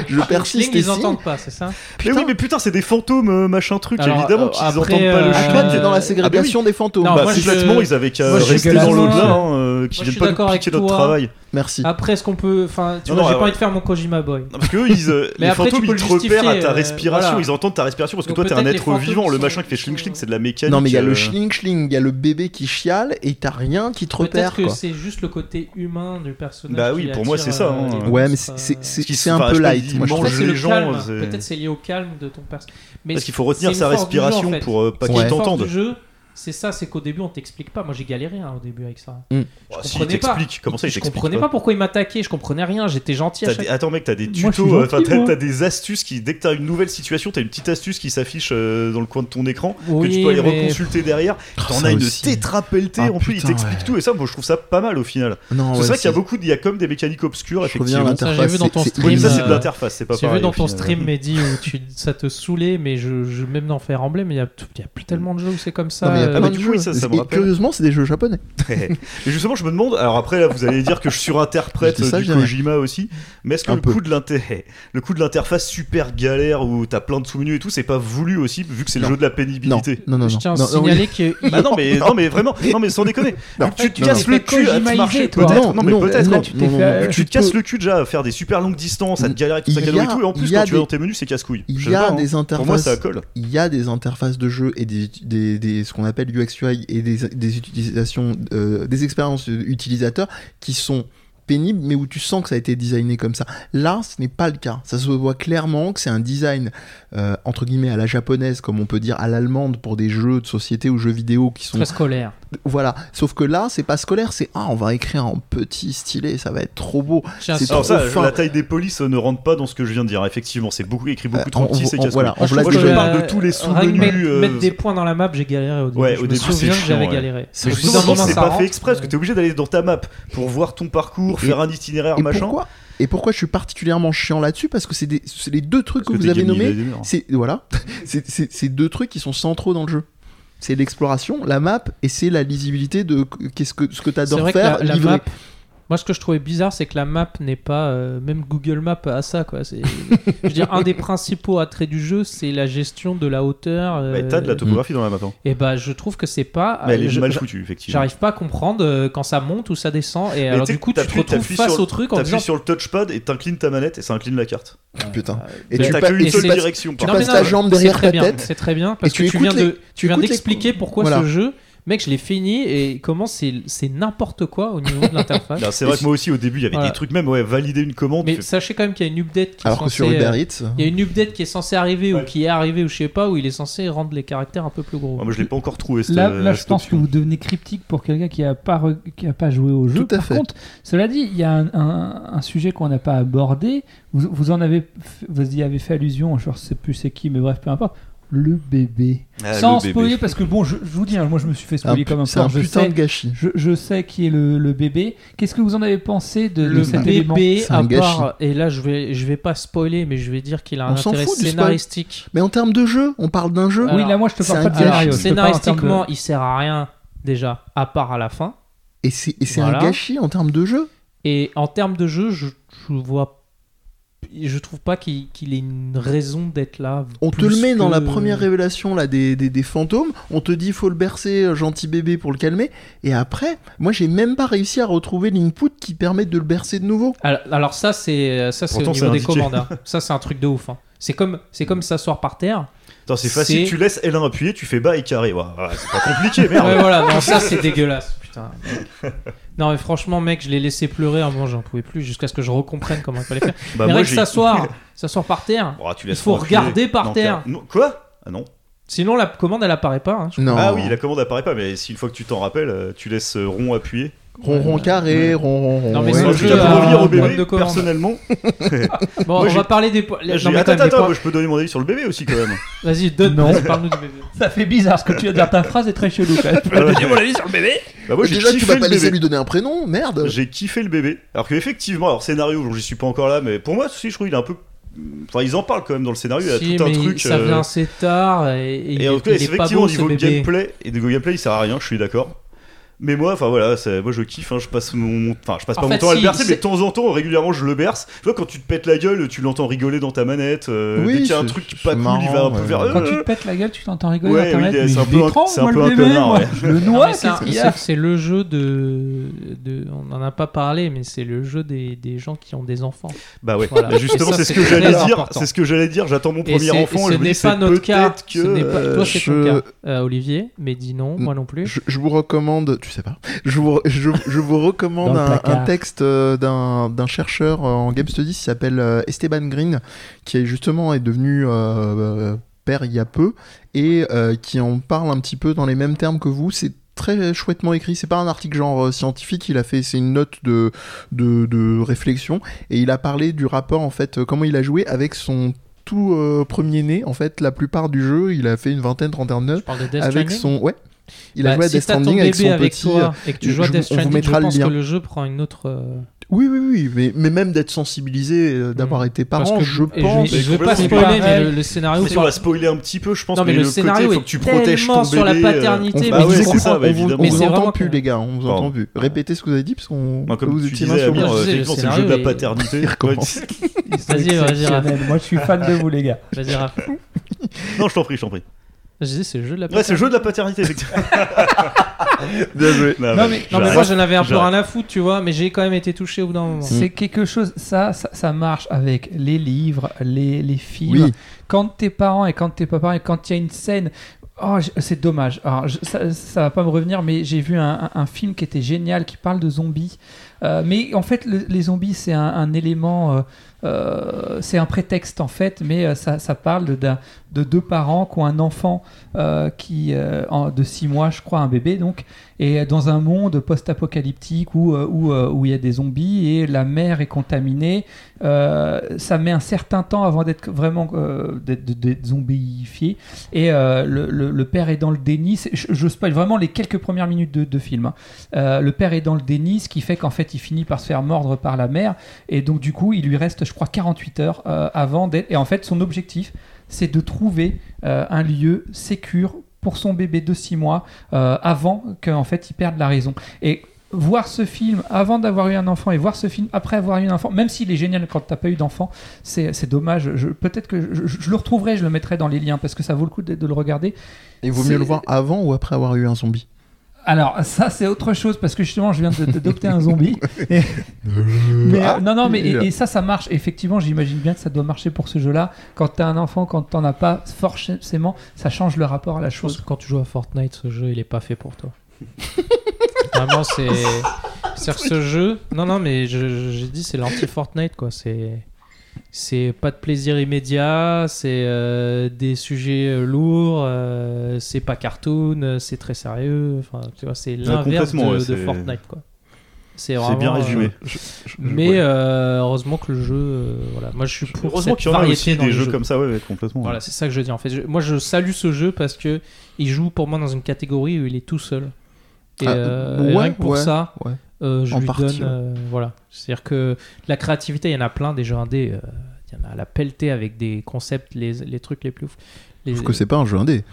je persiste Schling, ils entendent pas, c'est ça Mais oui, mais putain, c'est des fantômes, euh, machin truc, Alors, évidemment, euh, qu'ils entendent pas le euh, Ah, toi, es dans la Euh, ségrégation des fantômes. non, Bah, complètement, ils avaient qu'à rester dans l'au-delà, hein, euh, qui viennent suis pas d'accord nous avec piquer notre toi. travail. Merci. Après, est-ce qu'on peut. Enfin, tu Non, vois, non, j'ai ouais. pas envie de faire mon Kojima Boy. Non, parce que eux, ils, euh, Mais les après, tu fantômes, ils te repèrent à ta euh, respiration, voilà. ils entendent ta respiration parce que Donc toi, t'es un être vivant. Le sont- machin qui fait schling schling, c'est de la mécanique. Non, mais il y a euh, le schling schling, il y a le bébé qui chiale et t'as rien qui te repère. Peut-être que quoi. c'est juste le côté humain du personnage. Bah oui, qui pour moi, c'est ça, euh, hein. Ouais, mais c'est- un peu light. Moi, je mangent Peut-être c'est les le gens, Peut-être c'est lié au calme de ton personnage. Mais Parce qu'il faut retenir sa respiration pour pas qu'ils t'entendent. C'est ça, c'est qu'au début on t'explique pas. Moi j'ai galéré hein, au début avec ça. Oh, Je comprenais pas. t'explique. Comment ça, il je comprenais pas pourquoi il m'attaquait. Je comprenais rien. J'étais gentil à chaque des- Attends mec, t'as des tutos, euh, enfin t'as des astuces qui, dès que t'as une nouvelle situation, t'as une petite astuce qui s'affiche euh, dans le coin de ton écran, que tu peux aller mais- reconsulter derrière. Oh, T'en as une aussi. tétrapelletée, Ah, en plus il t'explique ouais. tout, et ça moi je trouve ça pas mal au final. Non, c'est ouais, vrai qu'il y a beaucoup, il y a comme des mécaniques obscures, effectivement. Ça, j'ai vu dans ton c'est- stream, ça c'est euh, de l'interface, c'est pas J'ai vu dans ton stream, Mehdi, où ça te saoulait, mais je, même dans Fire Emblem, mais il y a, tout- il y a plus tellement de jeux où c'est comme ça. Mais euh, du ça, ça me Et curieusement, c'est des jeux japonais. Et justement, je me demande, alors après là, vous allez dire que je surinterprète Je ça, du je. Kojima aussi, mais est-ce que le coup de l'inter- le coup de l'interface super galère où t'as plein de sous-menus et tout, c'est pas voulu aussi, vu que c'est le jeu de la Non, pénibilité non, non. je non. tiens à Non, non, signaler que. Bah non mais non mais vraiment non mais sans déconner Non. tu te Non, casses non. le cul à te marcher toi. peut-être Non, non mais non, peut-être non, non, tu te casses le cul déjà à faire des super longues distances à te galérer avec ton sac à dos et tout et en plus quand tu vas des- dans tes menus c'est casse-couille Il Je y a pas, hein. des pour moi interfaces. ça colle il y a des interfaces de jeu et des, des, des- ce qu'on appelle UX et des, des utilisations, euh, des expériences utilisateurs qui sont pénible, mais où tu sens que ça a été designé comme ça. Là, ce n'est pas le cas. Ça se voit clairement que c'est un design euh, entre guillemets à la japonaise, comme on peut dire à l'allemande pour des jeux de société ou jeux vidéo qui sont Très scolaire. voilà. Sauf que là, c'est pas scolaire, c'est ah, on va écrire en petit stylé, ça va être trop beau. C'est Alors trop ça, fin. la taille des polices euh, ne rentre pas dans ce que je viens de dire. Effectivement, c'est beaucoup écrit beaucoup Euh, trop on- petit, c'est voilà, Moi, on je, je parle de tous les sous-menus. mettre, euh, mettre des points dans la map, j'ai galéré au début. Ouais, je au me début, c'est souviens que j'avais ouais. galéré. C'est pas fait exprès parce que t'es obligé d'aller dans ta map pour voir ton parcours, Et- faire un itinéraire, Et machin. pourquoi Et pourquoi je suis particulièrement chiant là-dessus Parce que c'est les deux trucs Parce que, que vous avez nommés. C'est voilà, c'est- deux trucs qui sont centraux dans le jeu. C'est l'exploration, la map, et c'est la lisibilité de qu'est-ce que ce que t'adores faire. la, la livrer. map. Moi, ce que je trouvais bizarre, c'est que la map n'est pas. euh, même Google Maps a ça, quoi. C'est- je veux dire, un des principaux attraits du jeu, c'est la gestion de la hauteur. euh, Ouais, T'as de la topographie dans la map. hein. Et bah, je trouve que c'est pas. Mais elle est je- mal foutue, effectivement. J'arrive pas à comprendre euh, quand ça monte ou ça descend. Et alors, du coup, tu te retrouves face au truc en T'appuies disant. sur le touchpad et t'inclines ta manette et ça incline la carte. Putain. Euh, Et ben, tu T'as qu'une seule tu passes- direction. tu passes ta jambe derrière ta tête. C'est très bien parce Et tu que tu viens d'expliquer pourquoi ce jeu, mec, je l'ai fini et comment c'est c'est n'importe quoi au niveau de l'interface. C'est vrai que moi aussi au début il y avait Voilà. des trucs même ouais valider une commande. Mais sachez quand même qu'il y a une update qui est Alors que censée, sur Uber euh, Eats, il y a une update qui est censée arriver ou qui est arrivée ou je sais pas où il est censé rendre les caractères un peu plus gros. Ah, moi je l'ai pas encore trouvé. cette- Là, là, je pense que vous devenez cryptique pour quelqu'un qui a pas re- qui a pas joué au jeu. Tout à Par fait. contre, cela dit, il y a un, un- un sujet qu'on n'a pas abordé. Vous, vous en avez, vous y avez fait allusion. Je ne sais plus c'est qui, mais bref, peu importe. Le bébé. Ah, Sans le bébé. spoiler, parce que bon, je, je vous dis, hein, moi je me suis fait un spoiler comme un c'est un. Je putain sais, de gâchis. je, je sais qui est le, le bébé. Qu'est-ce que vous en avez pensé de, de le cet bébé, un à part, et là je vais, je vais pas spoiler, mais je vais dire qu'il a un On s'en intérêt scénaristique. Mais en termes de jeu, on parle d'un jeu. Alors, Oui, là, moi je te parle un pas de gâchis. scénario. termes de- Scénaristiquement, il sert à rien déjà, à part à la fin. Et c'est et c'est Voilà. un gâchis en termes de jeu. Et en termes de jeu, je, je vois. Je trouve pas qu'il ait une raison d'être là. On te le met dans la première révélation là des, des, des fantômes. On te dit faut le bercer, euh, gentil bébé, pour le calmer. Et après, moi j'ai même pas réussi à retrouver l'input qui permet de le bercer de nouveau. Alors, alors ça, c'est ça c'est au niveau des commandes. hein. Ça, c'est un truc de ouf. hein. C'est comme, c'est comme s'asseoir par terre. Attends, c'est facile, tu laisses L1 appuyé, tu fais bas et carré. Ouais, ouais, c'est pas compliqué, merde. Ouais, voilà, non, ça c'est dégueulasse. Putain. mec. Non, mais franchement, mec, je l'ai laissé pleurer. À un moment, j'en pouvais plus jusqu'à ce que je recomprenne comment il fallait faire. Bah, mais moi, j'ai- s'asseoir, s'asseoir par terre. Oh, tu Il faut appuyer. regarder par Non, terre. non, quoi? Ah non. Sinon, la commande, elle apparaît pas. hein. Je- Non. Ah oui, la commande apparaît pas, mais si une fois que tu t'en rappelles, euh, tu laisses euh, rond appuyé. Ronron carré, ronron rond. Non, mais ouais. à- revenir au bébé, personnellement, Bon, Moi, on va parler des. j'ai- Non, mais attends, attends, moi, je peux donner mon avis sur le bébé aussi quand même. Vas-y, donne. Non. Parle-nous du bébé. Ça fait bizarre ce que tu de dire. Ta phrase est très chelou quand même. Ah ouais. mon avis sur le bébé Bah, moi, j'ai Déjà, tu kiffé vas le pas laisser bébé. lui donner un prénom, merde. J'ai kiffé le bébé. Alors que effectivement, alors scénario, j'y suis pas encore là, mais pour moi, si je trouve il est un peu. Enfin, ils en parlent quand même dans le scénario. Il y a Si, tout un mais truc. ça euh, vient assez tard et, et en tout cas, effectivement, au niveau gameplay et de gameplay, il sert à rien. Je suis d'accord. Mais moi, enfin voilà, moi je kiffe, hein, je passe mon, enfin je passe En pas mon fait, temps à le bercer, mais de temps en temps, régulièrement, je le berce. Tu vois, quand tu te pètes la gueule, tu l'entends rigoler dans ta manette. euh, Oui, dès qu'il y a un truc pas cool, il va un peu vers. Quand tu te Euh, pètes la gueule, tu t'entends rigoler Ouais, dans oui, ta tête. c'est un peu un- un peu le un connard, ouais. Le mais c'est le jeu de, de. On n'en a pas parlé, mais c'est le jeu des, des gens qui ont des enfants. Bah ouais. Voilà. Bah, justement, c'est ce que j'allais dire. C'est ce que j'allais dire. J'attends mon premier enfant. ce n'est pas notre cas. peut-être Ce n'est pas- euh, Toi, c'est ton je- cas, euh, Olivier, mais dis non, moi non plus. Je, vous recommande, sais pas, je vous, je, je vous recommande un, texte euh, d'un d'un chercheur euh, en Game Studies qui s'appelle euh, Esteban Green, qui est justement est devenu euh, père il y a peu et euh, qui en parle un petit peu dans les mêmes termes que vous. C'est très chouettement écrit. C'est pas un article genre euh, scientifique. Il a fait, c'est une note de, de de réflexion et il a parlé du rapport en fait, comment il a joué avec son tout euh, premier né. En fait, la plupart du jeu, il a fait une vingtaine, trentaine d'heures Je parle de Death avec Stranding? son ouais. Il a Bah, joué à si Death Stranding avec bébé son avec petit. euh, toi et que tu joues à Death Stranding, je pense lien. que le jeu prend une autre. euh, Oui, oui, oui, mais, mais même d'être sensibilisé, euh, d'avoir Mm. été parce parent, que je pense. Je, je vais pas spoiler, mais le, le scénario. Mais on va spoiler un petit peu, je pense. Non, mais le côté, scénario faut est que tu protèges ton tellement sur la bébé, euh, paternité, On, mais bah c'est écoute, ça, on bah, vous, on Mais entend plus, que- les gars. On vous entend plus. Répétez ce que vous avez dit, parce qu'on comme vous main sur le- euh, le effectivement, c'est le jeu de la paternité. Vas-y, vas-y. Moi, je suis fan de vous, les gars. Vas-y, Raph. Non, je t'en prie, je t'en prie. Je disais, c'est le jeu de la Ouais, c'est le jeu de la paternité, effectivement. Bien joué. Non, mais- Non, mais moi j'en avais un peu rien à foutre, tu vois, mais j'ai quand même été touché au bout d'un moment. C'est quelque chose, ça, ça, ça marche avec les livres, les, les films. Oui. Quand t'es parent et quand t'es pas parent et quand il y a une scène. Oh, c'est dommage. Alors, je- ça, ça va pas me revenir, mais j'ai vu un, un- un film qui était génial, qui parle de zombies. Euh, mais en fait, le- les zombies, c'est un, un élément, euh, euh, c'est un prétexte en fait, mais euh, ça, ça parle de, deux parents qui ont un enfant euh, qui, euh, de 6 mois, je crois, un bébé donc, et dans un monde post-apocalyptique où, euh, où, euh, où il y a des zombies et la mer est contaminée. Euh, ça met un certain temps avant d'être vraiment euh, d'être, zombifié. Et euh, le, le- père est dans le déni. Je, spoil vraiment les quelques premières minutes de, de film. hein. Euh, le père est dans le déni, ce qui fait qu'en fait, il finit par se faire mordre par la mère. Et donc, du coup, il lui reste, je crois, 48 heures euh, avant d'être. Et en fait, son objectif, c'est de trouver euh, un lieu sécure pour son bébé de 6 mois euh, avant qu'en fait, il perde la raison. Et voir ce film avant d'avoir eu un enfant et voir ce film après avoir eu un enfant, même s'il est génial quand t'as pas eu d'enfant, c'est dommage. Peut-être que je, je- je le retrouverai, je le mettrai dans les liens parce que ça vaut le coup de, de le regarder. Il vaut mieux le voir avant ou après avoir eu un zombie? Alors ça c'est autre chose parce que justement je viens de- d'adopter un zombie. Et- mais, Ah, euh, non non mais là. et, et ça ça marche. Effectivement j'imagine bien que ça doit marcher pour ce jeu-là. Quand t'as un enfant, quand t'en as pas, forcément ça change le rapport à la chose. que quand tu joues à Fortnite, ce jeu, il est pas fait pour toi. Vraiment, c'est. C'est-à-dire que ce jeu. Non, non, mais je- je- j'ai dit, c'est l'anti-Fortnite, quoi. C'est. C'est pas de plaisir immédiat, c'est euh, des sujets euh, lourds, euh, c'est pas cartoon, c'est très sérieux. Enfin, tu vois, c'est l'inverse de, complètement, ouais, de c'est- Fortnite, quoi. C'est bien résumé. mais Ouais. euh, heureusement que le jeu, euh, voilà, moi je suis pour Heureusement cette y en variété aussi dans des les jeux jeux. comme ça, ouais, ouais, complètement. Voilà, c'est ça que je dis en fait. Je- moi, je salue ce jeu parce que il joue pour moi dans une catégorie où il est tout seul. Et, Ah, euh, ouais, et pour ouais, ça, ouais. euh, je En lui partie, donne. euh, voilà. C'est-à-dire que la créativité, il y en a plein des jeux indés. euh, Il y en a à la pelletée avec des concepts, les, les trucs les plus ouf. Les- Sauf que c'est pas un jeu indé.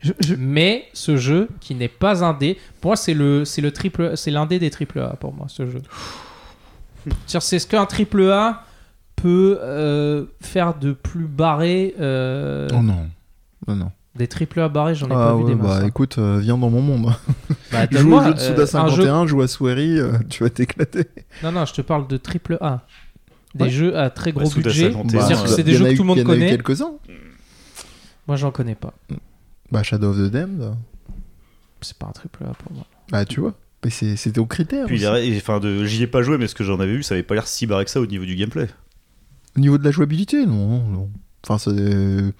Je- je- Mais ce jeu qui n'est pas indé, pour moi c'est le c'est le triple c'est l'indé des triple A pour moi ce jeu. C'est ce qu'un triple A peut euh, faire de plus barré euh, Oh non. Non, non. Des triple A barrés, j'en ai Ah pas vu des masses. bah hein. écoute, euh, viens dans mon monde. Bah, joue au jeu de Suda euh, un jeu- 51, joue à Swery, euh, tu vas t'éclater. Non, non, je te parle de triple A. Des Ouais. jeux à très gros Bah, budget. 51, C'est-à-dire que euh, c'est des jeux que tout le monde il y en a eu connaît. quelques-uns. Moi, j'en connais pas. Bah, Shadow of the Damned. C'est pas un triple A pour moi. Bah, tu vois. Mais c'est- c'était au critère. Puis, enfin, de, j'y ai pas joué, mais ce que j'en avais vu, ça avait pas l'air si barré que ça au niveau du gameplay. Au niveau de la jouabilité, non. non. Enfin, c'est.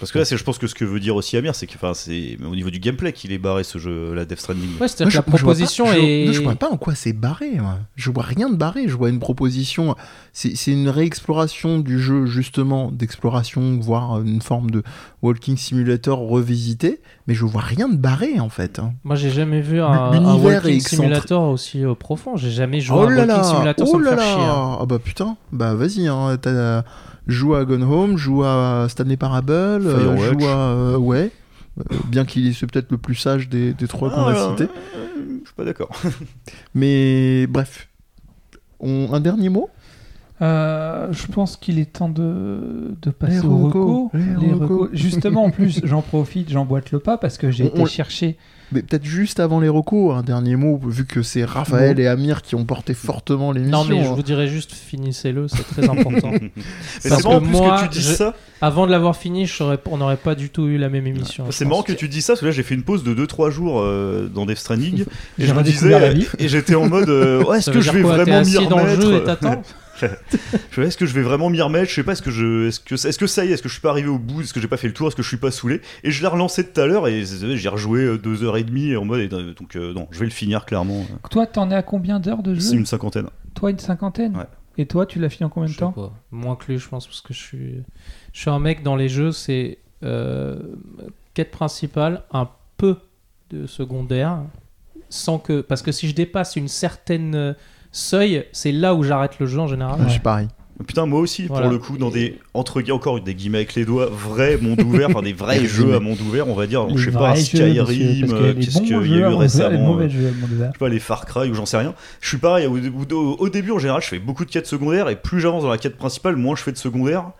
Parce que là, c'est, je pense que ce que veut dire aussi Amir, c'est que, c'est au niveau du gameplay qu'il est barré ce jeu, la Death Stranding. Ouais, c'est-à-dire que je- la moi, je vois pas- proposition je, est. Je vois pas en quoi c'est barré. moi. Je vois rien de barré. Je vois une proposition. C'est c'est une réexploration du jeu, justement, d'exploration, voire une forme de walking simulator revisité. Mais je vois rien de barré, en fait. hein. Moi, j'ai jamais vu un, un walking simulator aussi euh, profond. J'ai jamais joué Oh à un là walking là simulator Oh sans me là faire là chier. hein. Ah bah putain Bah vas-y, hein, t'as- joue à Gone Home, joue à Stanley Parable, euh, joue à... euh, ouais. Euh, bien qu'il c'est peut-être le plus sage des, des trois qu'on a Ah, cités. Je suis pas d'accord. Mais bref. On- un dernier mot? Euh, je pense qu'il est temps de, de passer Les recos. Justement, en plus, j'en profite, j'emboîte le pas parce que j'ai été on- chercher. Mais peut-être juste avant les recos, un dernier mot, vu que c'est Raphaël et Amir qui ont porté fortement l'émission. Non, mais je hein. vous dirais juste finissez-le, c'est très important. C'est Parce marrant que plus moi, que tu je- ça. Avant de l'avoir fini, je on n'aurait pas du tout eu la même émission. C'est marrant que tu dis ça, parce que là j'ai fait une pause de 2-3 jours euh, dans Death Stranding et je me disais et j'étais en mode euh, ouais, est-ce que je vais quoi, vraiment m'y assis dans le jeu et remettre? Je vais, Est-ce que je vais vraiment m'y remettre? Je sais pas. Est-ce que je, est-ce que, est-ce que ça y est Est-ce que je suis pas arrivé au bout? Est-ce que j'ai pas fait le tour? Est-ce que je suis pas saoulé? Et je l'ai relancé tout à l'heure et c'est- j'ai rejoué euh, deux heures et demie en mode euh, donc euh, non, je vais le finir clairement. Toi, t'en es à combien d'heures de C'est jeu une cinquantaine. Toi, une cinquantaine? Ouais. Et toi, tu l'as fini en combien de Je sais temps? pas. Moins que lui, je pense, parce que je suis, je suis un mec dans les jeux, c'est euh, quête principale, un peu de secondaire, sans que, parce que si je dépasse une certaine euh, seuil, c'est là où j'arrête le jeu en général. Je suis pareil. Putain, moi aussi, Voilà. pour le coup, dans des entre encore des guillemets avec les doigts, vrais mondes ouverts, enfin des vrais Les jeux guillemets. à monde ouvert, on va dire. Les je sais pas, Skyrim, euh, les qu'est-ce qu'il y a eu les récemment mauvais euh, jeux à monde ouvert. je sais pas, les Far Cry ou j'en sais rien. Je suis pareil, au, au- au début en général, je fais beaucoup de quêtes secondaires et plus j'avance dans la quête principale, moins je fais de secondaires.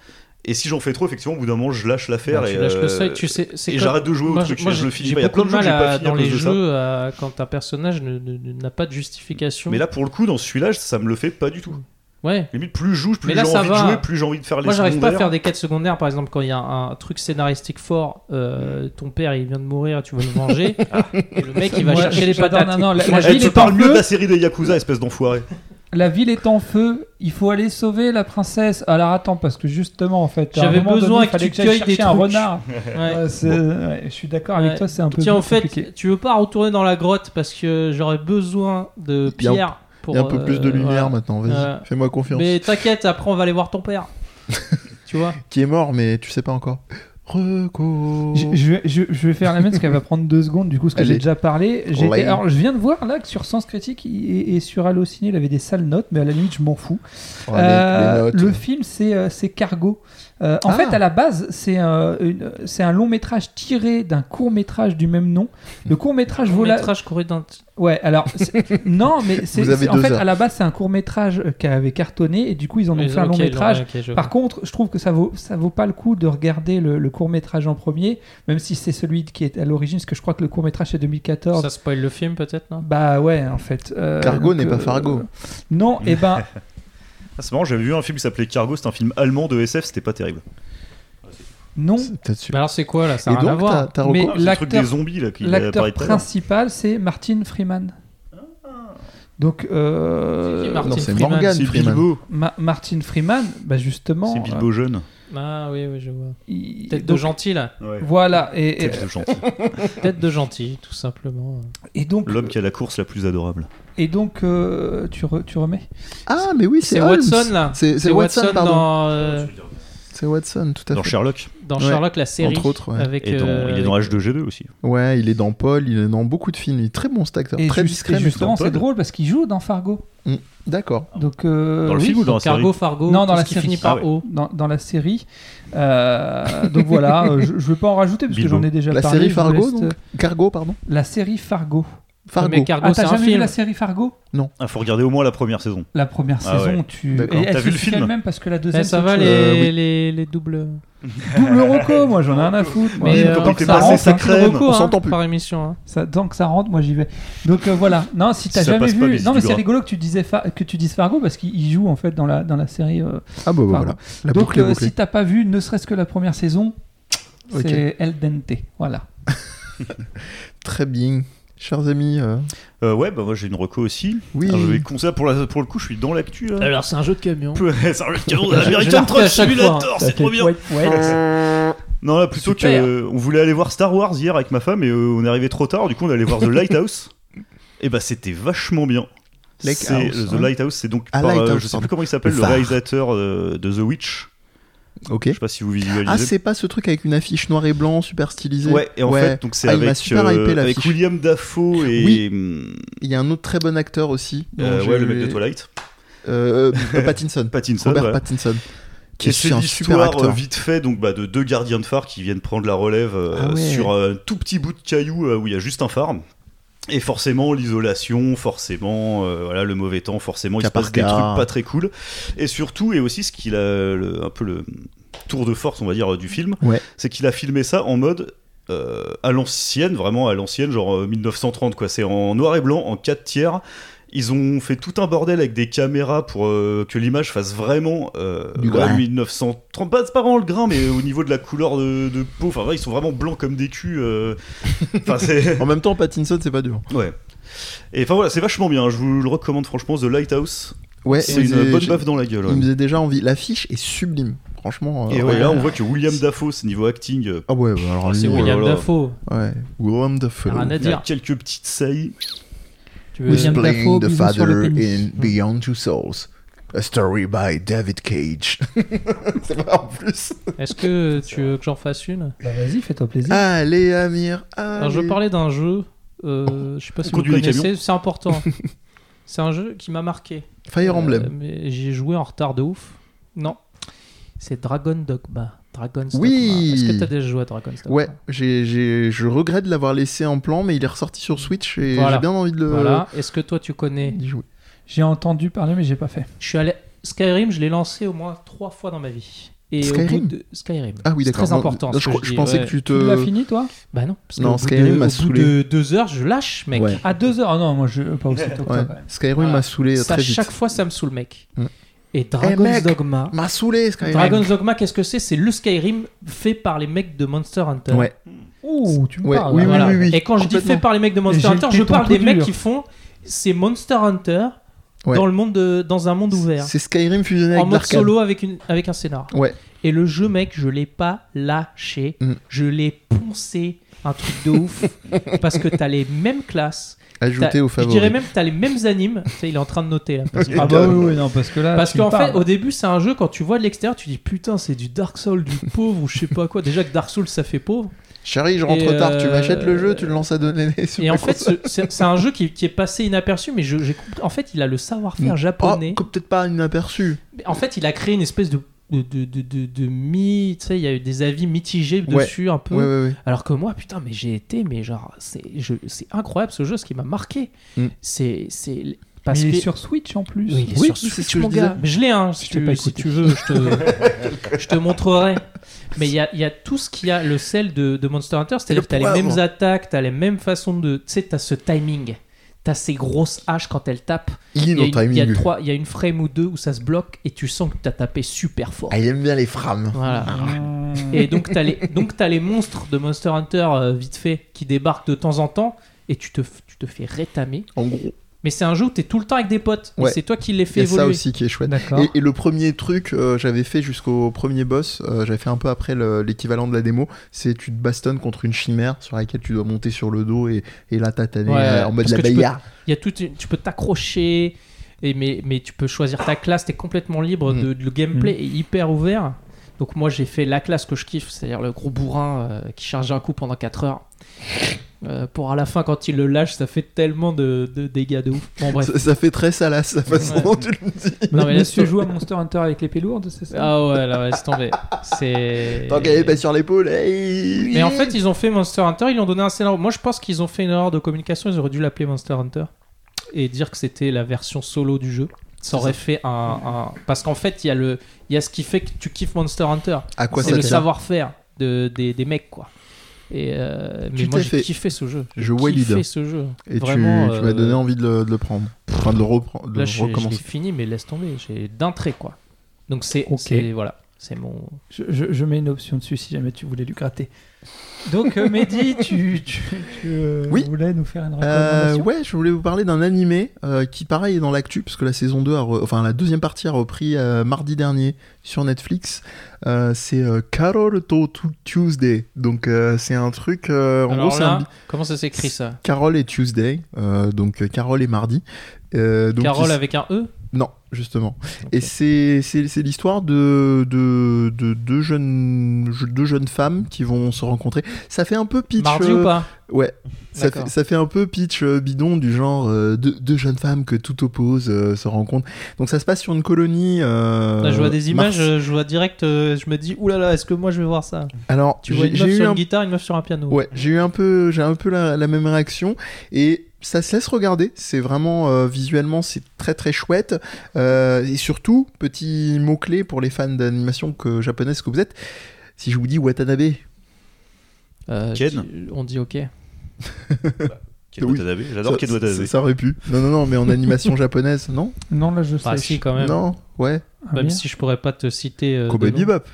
Et si j'en fais trop, effectivement, au bout d'un moment, je lâche l'affaire Bah, et, euh, seuil, tu sais, c'est et comme- j'arrête de jouer au Moi, truc. je- moi, je le finis j'ai pas. Il y a plein de jeux que mal j'ai pas à- fini dans les jeux à- quand un personnage ne- ne- ne- n'a pas de justification. Mais là, pour le coup, dans celui-là, ça me le fait pas du tout. ouais. Limite, plus je joue, plus j'ai envie de jouer, plus j'ai envie de faire les Moi, j'arrive pas à faire des quêtes secondaires, par exemple, quand il y a un, truc scénaristique fort, euh, ton père il vient de mourir, tu vas le venger, et le mec il va Moi, chercher les patates. non, non, la- Moi, la ville tu parles mieux de la série des Yakuza, espèce d'enfoiré. La ville est en feu, il faut aller sauver la princesse. Alors attends, parce que justement, en fait, J'avais besoin donné, que tu cueilles des un trucs. renard. Ouais. Ouais, c'est- ouais, je suis d'accord avec Ouais. toi, c'est un peu Tiens, en fait, compliqué. tu veux pas retourner dans la grotte parce que j'aurais besoin de Il y a un- pierre pour. Il y a un peu plus de euh, lumière maintenant, vas-y, fais-moi confiance. Mais t'inquiète, après on va aller voir ton père. tu vois Qui est mort, mais tu sais pas encore. Reco. Je, je vais- je- je vais faire la même parce qu'elle va prendre deux secondes du coup, parce que j'ai déjà parlé. J'ai- Allez. Alors, je viens de voir là que sur Sens Critique et, et sur Allociné, il avait des sales notes, mais à la limite, je m'en fous. Oh, Euh, les notes. le film, c'est euh, c'est Cargo. Euh, en Ah. fait, à la base, c'est euh, un long métrage tiré d'un court métrage du même nom. Le court métrage vaut la. métrage couru d'un. Ouais, alors c'est- non, mais c'est Vous avez c'est- en fait heures. à la base c'est un court métrage qui avait cartonné et du coup ils en ont Ils fait un long métrage. je. Par contre, je trouve que ça vaut ça vaut pas le coup de regarder le, le court métrage en premier, même si c'est celui qui est à l'origine, parce que je crois que le court métrage c'est 2014. Ça spoil le film peut-être, non? Bah ouais, en fait. euh, Cargo donc, n'est pas euh, Fargo. Non, et ben Ah, c'est marrant, j'avais vu un film qui s'appelait Cargo, c'était un film allemand de SF, c'était pas terrible. non. C'est. Bah alors c'est quoi là? Ça Et n'a rien à donc, voir. t'as t'as Mais reco- Ah, c'est le truc l'acteur- des zombies là qui L'acteur apparaît tout à l'heure. principal c'est Martin Freeman. Donc euh, C'est qui, Martin Non, c'est Freeman. Morgan C'est Freeman. Bilbo, Ma- Martin Freeman, bah justement. c'est Bilbo jeune. Ah oui, oui, je vois. euh, il- Tête de donc, gentil là. Ouais. Voilà, et, et, Tête de gentil. Tête de gentil, tout simplement. et donc, L'homme qui a la course la plus adorable. Et donc euh, tu, re- tu remets Ah, mais oui, c'est. Watson là. C'est Watson, pardon. dans, euh, C'est Watson, tout à Dans fait. Sherlock. dans Ouais. Sherlock la série. Entre autres, ouais. Avec, Et dans- euh, il est dans H2G2 aussi. Ouais, il est dans Paul, il est dans beaucoup de films. Il est très bon cet acteur, Et, très juste- discret. justement, dans c'est drôle parce qu'il joue dans Fargo. D'accord. Donc, euh, Dans le oui, film ou dans la série Cargo, Fargo, Non, dans la série. finit par Ah ouais. O. dans, dans la série. Euh, donc voilà, euh, je, je vais pas en rajouter parce que j'en ai déjà La parlé. série je vous Fargo, donc euh, Cargo, pardon. La série Fargo. Fargo. Mais Cargo, Ah, t'as un jamais vu film. la série Fargo? Ah, faut regarder au moins la première saison. La première Ah saison, ouais. tu. D'accord. Et elle T'as se vu le film? elle-même parce que la Eh, deuxième. ça c'est va les. Euh, oui. les, les doubles. Double reco, moi j'en ai rien à foutre. Mais Euh, euh, tant que ça rentre, sa hein, crème, Beaucoup, on hein, s'entend plus. par émission. hein. ça- tant que ça rentre, moi j'y vais. Donc euh, voilà. Non, si t'as Si ça jamais pas, vu, mais c'est non mais c'est rigolo que tu disais que tu dises Fargo parce qu'il il joue en fait dans la dans la série. euh, Ah bah Fargo. voilà. Donc euh, si t'as pas vu, ne serait-ce que la première saison, c'est El Dente. Voilà. Très bien. Chers amis, euh, Euh, ouais, bah moi j'ai une reco aussi. oui. Alors, je vais conseiller pour, la, pour le coup, je suis dans l'actu là. Alors c'est un jeu de camion. C'est un jeu de la refais Truck Simulator, hein. C'est trop bien. ouais, ouais. Non, là, plutôt Super. que. euh, on voulait aller voir Star Wars hier avec ma femme et euh, on est arrivé trop tard, du coup on est allé voir The Lighthouse. et bah c'était vachement bien. C'est- The hein. Lighthouse, c'est donc Ah, par, euh, Lighthouse, je sais plus comment il s'appelle, Le réalisateur euh, de The Witch. Ok. Je sais pas si vous visualisez. Ah, c'est pas ce truc avec une affiche noir et blanc super stylisée Ouais, et en fait, donc c'est Ah, avec, super euh, avec. William Dafoe et Oui. Il y a un autre très bon acteur aussi. euh, ouais, le mec de Twilight, Euh, euh, Pattinson. Pattinson. Robert ouais. Pattinson. Qui est c'est un super l'histoire acteur. euh, vite fait donc bah, de deux gardiens de phare qui viennent prendre la relève euh, Ah ouais. sur un tout petit bout de caillou euh, où il y a juste un phare. Et forcément l'isolation, forcément euh, voilà le mauvais temps, forcément il se passe des trucs pas très cool. Et surtout et aussi ce qu'il a le- un peu le tour de force on va dire du film, Ouais. c'est qu'il a filmé ça en mode euh, à l'ancienne, vraiment à l'ancienne, genre euh, 1930 quoi. C'est en noir et blanc, en 4 tiers. Ils ont fait tout un bordel avec des caméras pour euh, que l'image fasse vraiment euh, Du grain. 1930. Pas, c'est pas vraiment le grain, mais au niveau de la couleur de, de peau, enfin, ouais, ils sont vraiment blancs comme des culs. euh. Enfin, c'est. En même temps, Pattinson, c'est pas dur. Ouais. Et enfin voilà, c'est vachement bien. Je vous le recommande franchement. The Lighthouse, Ouais, c'est il une faisait- bonne baffe dans la gueule. ouais. Il me faisait déjà envie. L'affiche est sublime. Franchement. Et ouais, ouais. là, on voit que William Dafoe, c'est niveau acting. euh, Ah ouais, bah alors C'est lui, Oh là William là. Dafoe. Ouais. Willem Dafoe. Rien à il y a dire. quelques petites saillies. Tu veux William dire Dafoe, Whispering the bisous sur le Father pénis. in Beyond Two Souls. A story by David Cage. c'est pas en plus. Est-ce que tu veux que j'en fasse une? Bah, vas-y, fais-toi plaisir. Allez, Amir. Alors je allez. parlais d'un jeu. euh, je sais pas si vous connaissez. C'est important. c'est un jeu qui m'a marqué. Fire Euh, Emblem. mais j'ai joué en retard de ouf. Non. C'est Dragon Dogma. Dragon's Oui. Est-ce que t'as déjà joué à Dragon's Dogma Ouais, j'ai, j'ai- je regrette de l'avoir laissé en plan, mais il est ressorti sur Switch et Voilà. j'ai bien envie de le Voilà. Est-ce que toi tu connais d'y jouer. J'ai entendu parler, mais j'ai pas fait. Je suis allé Skyrim, je l'ai lancé au moins trois fois dans ma vie. Et au Skyrim bout de Skyrim. Ah oui, C'est d'accord. très Non, important. non, ce je, que crois- je dis, pensais ouais. que tu Tu l'as te. fini, toi? Bah non. Parce Non, qu'au bout Skyrim de- m'a au bout saoulé. de deux heures, je lâche, mec. Ouais. À deux heures Ah non, moi, je, pas aussitôt que toi, Ouais. quand même. Skyrim Voilà. m'a saoulé Ça, très vite. chaque fois, ça me saoule, mec. Mm. Et Dragon's mec, Dogma. M'a saoulé Skyrim. Dragon's Dogma, qu'est-ce que c'est? C'est le Skyrim fait par les mecs de Monster Hunter. Ouais. Ouh, tu me Ouais, parles. oui. Voilà. oui, oui. Et quand je dis fait par les mecs de Monster Hunter, je parle des mecs dur. qui font. C'est Monster Hunter Ouais. dans le monde de- dans un monde ouvert, C'est Skyrim fusionné en avec mode solo avec une avec un scénar. Ouais. Et le jeu, mec, je l'ai pas lâché. Mm. Je l'ai poncé, un truc de ouf, parce que t'as les mêmes classes. Ajouté au Je favori. dirais même que t'as les mêmes animes. Tu sais, il est en train de noter là. parce que- Ah bah oui, oui, non, parce que là. Parce tu qu'en parles. fait, au début, c'est un jeu, quand tu vois de l'extérieur, tu dis putain, c'est du Dark Souls, du pauvre ou je sais pas quoi. Déjà que Dark Souls, ça fait pauvre. Chérie, je rentre Et, tard. Tu euh, m'achètes le jeu, tu le lances à donner sur Et en fait, console. ce- c'est c'est un jeu qui, qui est passé inaperçu, mais je- j'ai compris- en fait, il a le savoir-faire japonais. Oh, peut-être pas inaperçu. En fait, il a créé une espèce de. De, de, de, de, de mi. Tu sais, il y a eu des avis mitigés Ouais. dessus un peu. Ouais, ouais, ouais. Alors que moi, putain, mais j'ai été, mais genre, c'est je- c'est incroyable ce jeu, ce qui m'a marqué. Mm. C'est. c'est Mais Parce il que. est sur Switch en plus. Oui, il est Oui, sur c'est Switch, mon disais. gars. Mais je l'ai, hein, si, tu, pas si écouté. tu veux, je te, je te montrerai. Mais il y a, il y a tout ce qu'il y a, le sel de, de Monster Hunter, c'est-à-dire que tu as les mêmes attaques, tu as les mêmes façons de. Tu sais, tu as ce timing. Tu as ces grosses haches quand elles tapent. Il y, dans a une, il y a timing. trois, il y a une frame ou deux où ça se bloque et tu sens que tu as tapé super fort. Ah, il aime bien les frames. Voilà. Ah. Et donc, tu as, les, donc t'as les monstres de Monster Hunter euh, vite fait qui débarquent de temps en temps et tu te, tu te fais rétamer. En gros, Mais c'est un jeu où tu es tout le temps avec des potes. Ouais. c'est toi qui les fais a ça évoluer. aussi qui est chouette. Et, et le premier truc, euh, j'avais fait jusqu'au premier boss, euh, j'avais fait un peu après le- l'équivalent de la démo, c'est tu te bastonnes contre une chimère sur laquelle tu dois monter sur le dos et, et là t'as ta- Ouais, euh, en mode la que tu peux- baïa. Il y a tout, tu peux t'accrocher, et mais, mais tu peux choisir ta classe, tu es complètement libre, Mm. de, le gameplay est hyper ouvert. Donc moi j'ai fait la classe que je kiffe, c'est-à-dire le gros bourrin euh, qui charge un coup pendant 4 heures. Euh, pour à la fin quand il le lâche ça fait tellement de, de dégâts de ouf. Bon bref. Ça, ça fait très salace la façon Ouais. dont tu le dis. Non mais là Monsieur joue à Monster Hunter avec l'épée lourde, c'est ça? Ah ouais là laisse tomber. C'est... Tant qu'elle est pas sur l'épaule, hey Mais en fait ils ont fait Monster Hunter, ils ont donné un scénario. Moi je pense qu'ils ont fait une erreur de communication, ils auraient dû l'appeler Monster Hunter et dire que c'était la version solo du jeu. Ça aurait fait un, un- Parce qu'en fait il y, a le... il y a ce qui fait que tu kiffes Monster Hunter. à quoi c'est le savoir-faire de, des, des mecs quoi. Et euh, mais Tu moi j'ai fait- kiffé ce jeu. Je l'idée. ce jeu. Et tu, Vraiment, tu m'as euh, donné envie de le, de le prendre. Enfin, de le, reprendre, de Là le je, je l'ai recommencer. fini mais laisse tomber, j'ai d'un trait quoi. Donc c'est Ok. c'est- voilà, c'est mon je, je- je mets une option dessus si jamais tu voulais lui gratter. Donc, euh, Mehdi, tu, tu, tu, euh, Oui. voulais nous faire une Euh, recommandation ouais, je voulais vous parler d'un animé euh, qui, pareil, est dans l'actu, parce que la saison 2, a re- enfin la deuxième partie a repris euh, mardi dernier sur Netflix. Euh, c'est euh, Carol to to Tuesday. Donc, euh, c'est un truc. euh, en Alors gros, là, un. comment ça s'écrit ça? Carol et Tuesday. euh, donc, euh, Carol et mardi. Euh, donc, Carole il- avec un E? Non, justement. Et c'est c'est c'est l'histoire de, de, de deux, jeunes, deux jeunes femmes qui vont se rencontrer. Ça fait un peu pitch. Mardi euh, ou pas Ouais, ça D'accord. fait, ça fait un peu pitch euh, bidon du genre euh, deux, deux jeunes femmes que tout oppose euh, se rencontrent. Donc ça se passe sur une colonie. euh, Là, je vois des images, Mars- euh, je vois direct, euh, je me dis, oulala, est-ce que moi je vais voir ça? Alors, Tu vois j'ai une meuf eu sur un une guitare, une meuf sur un piano. Ouais, j'ai eu un peu, j'ai un peu la, la même réaction et ça se laisse regarder. C'est vraiment euh, visuellement, c'est très très chouette Euh, et surtout petit mot clé pour les fans d'animation que japonaise que vous êtes. Si je vous dis Watanabe, Euh, Ken tu- On dit ok. Ken Oui. Watanabe. J'adore Ken ça- Watanabe. ça aurait pu. Non non non, mais en animation japonaise, non Non, là, je sais. Ah si, quand même. Non, ouais. Ah, Même si je pourrais pas te citer. euh, Cowboy de nom. Bebop,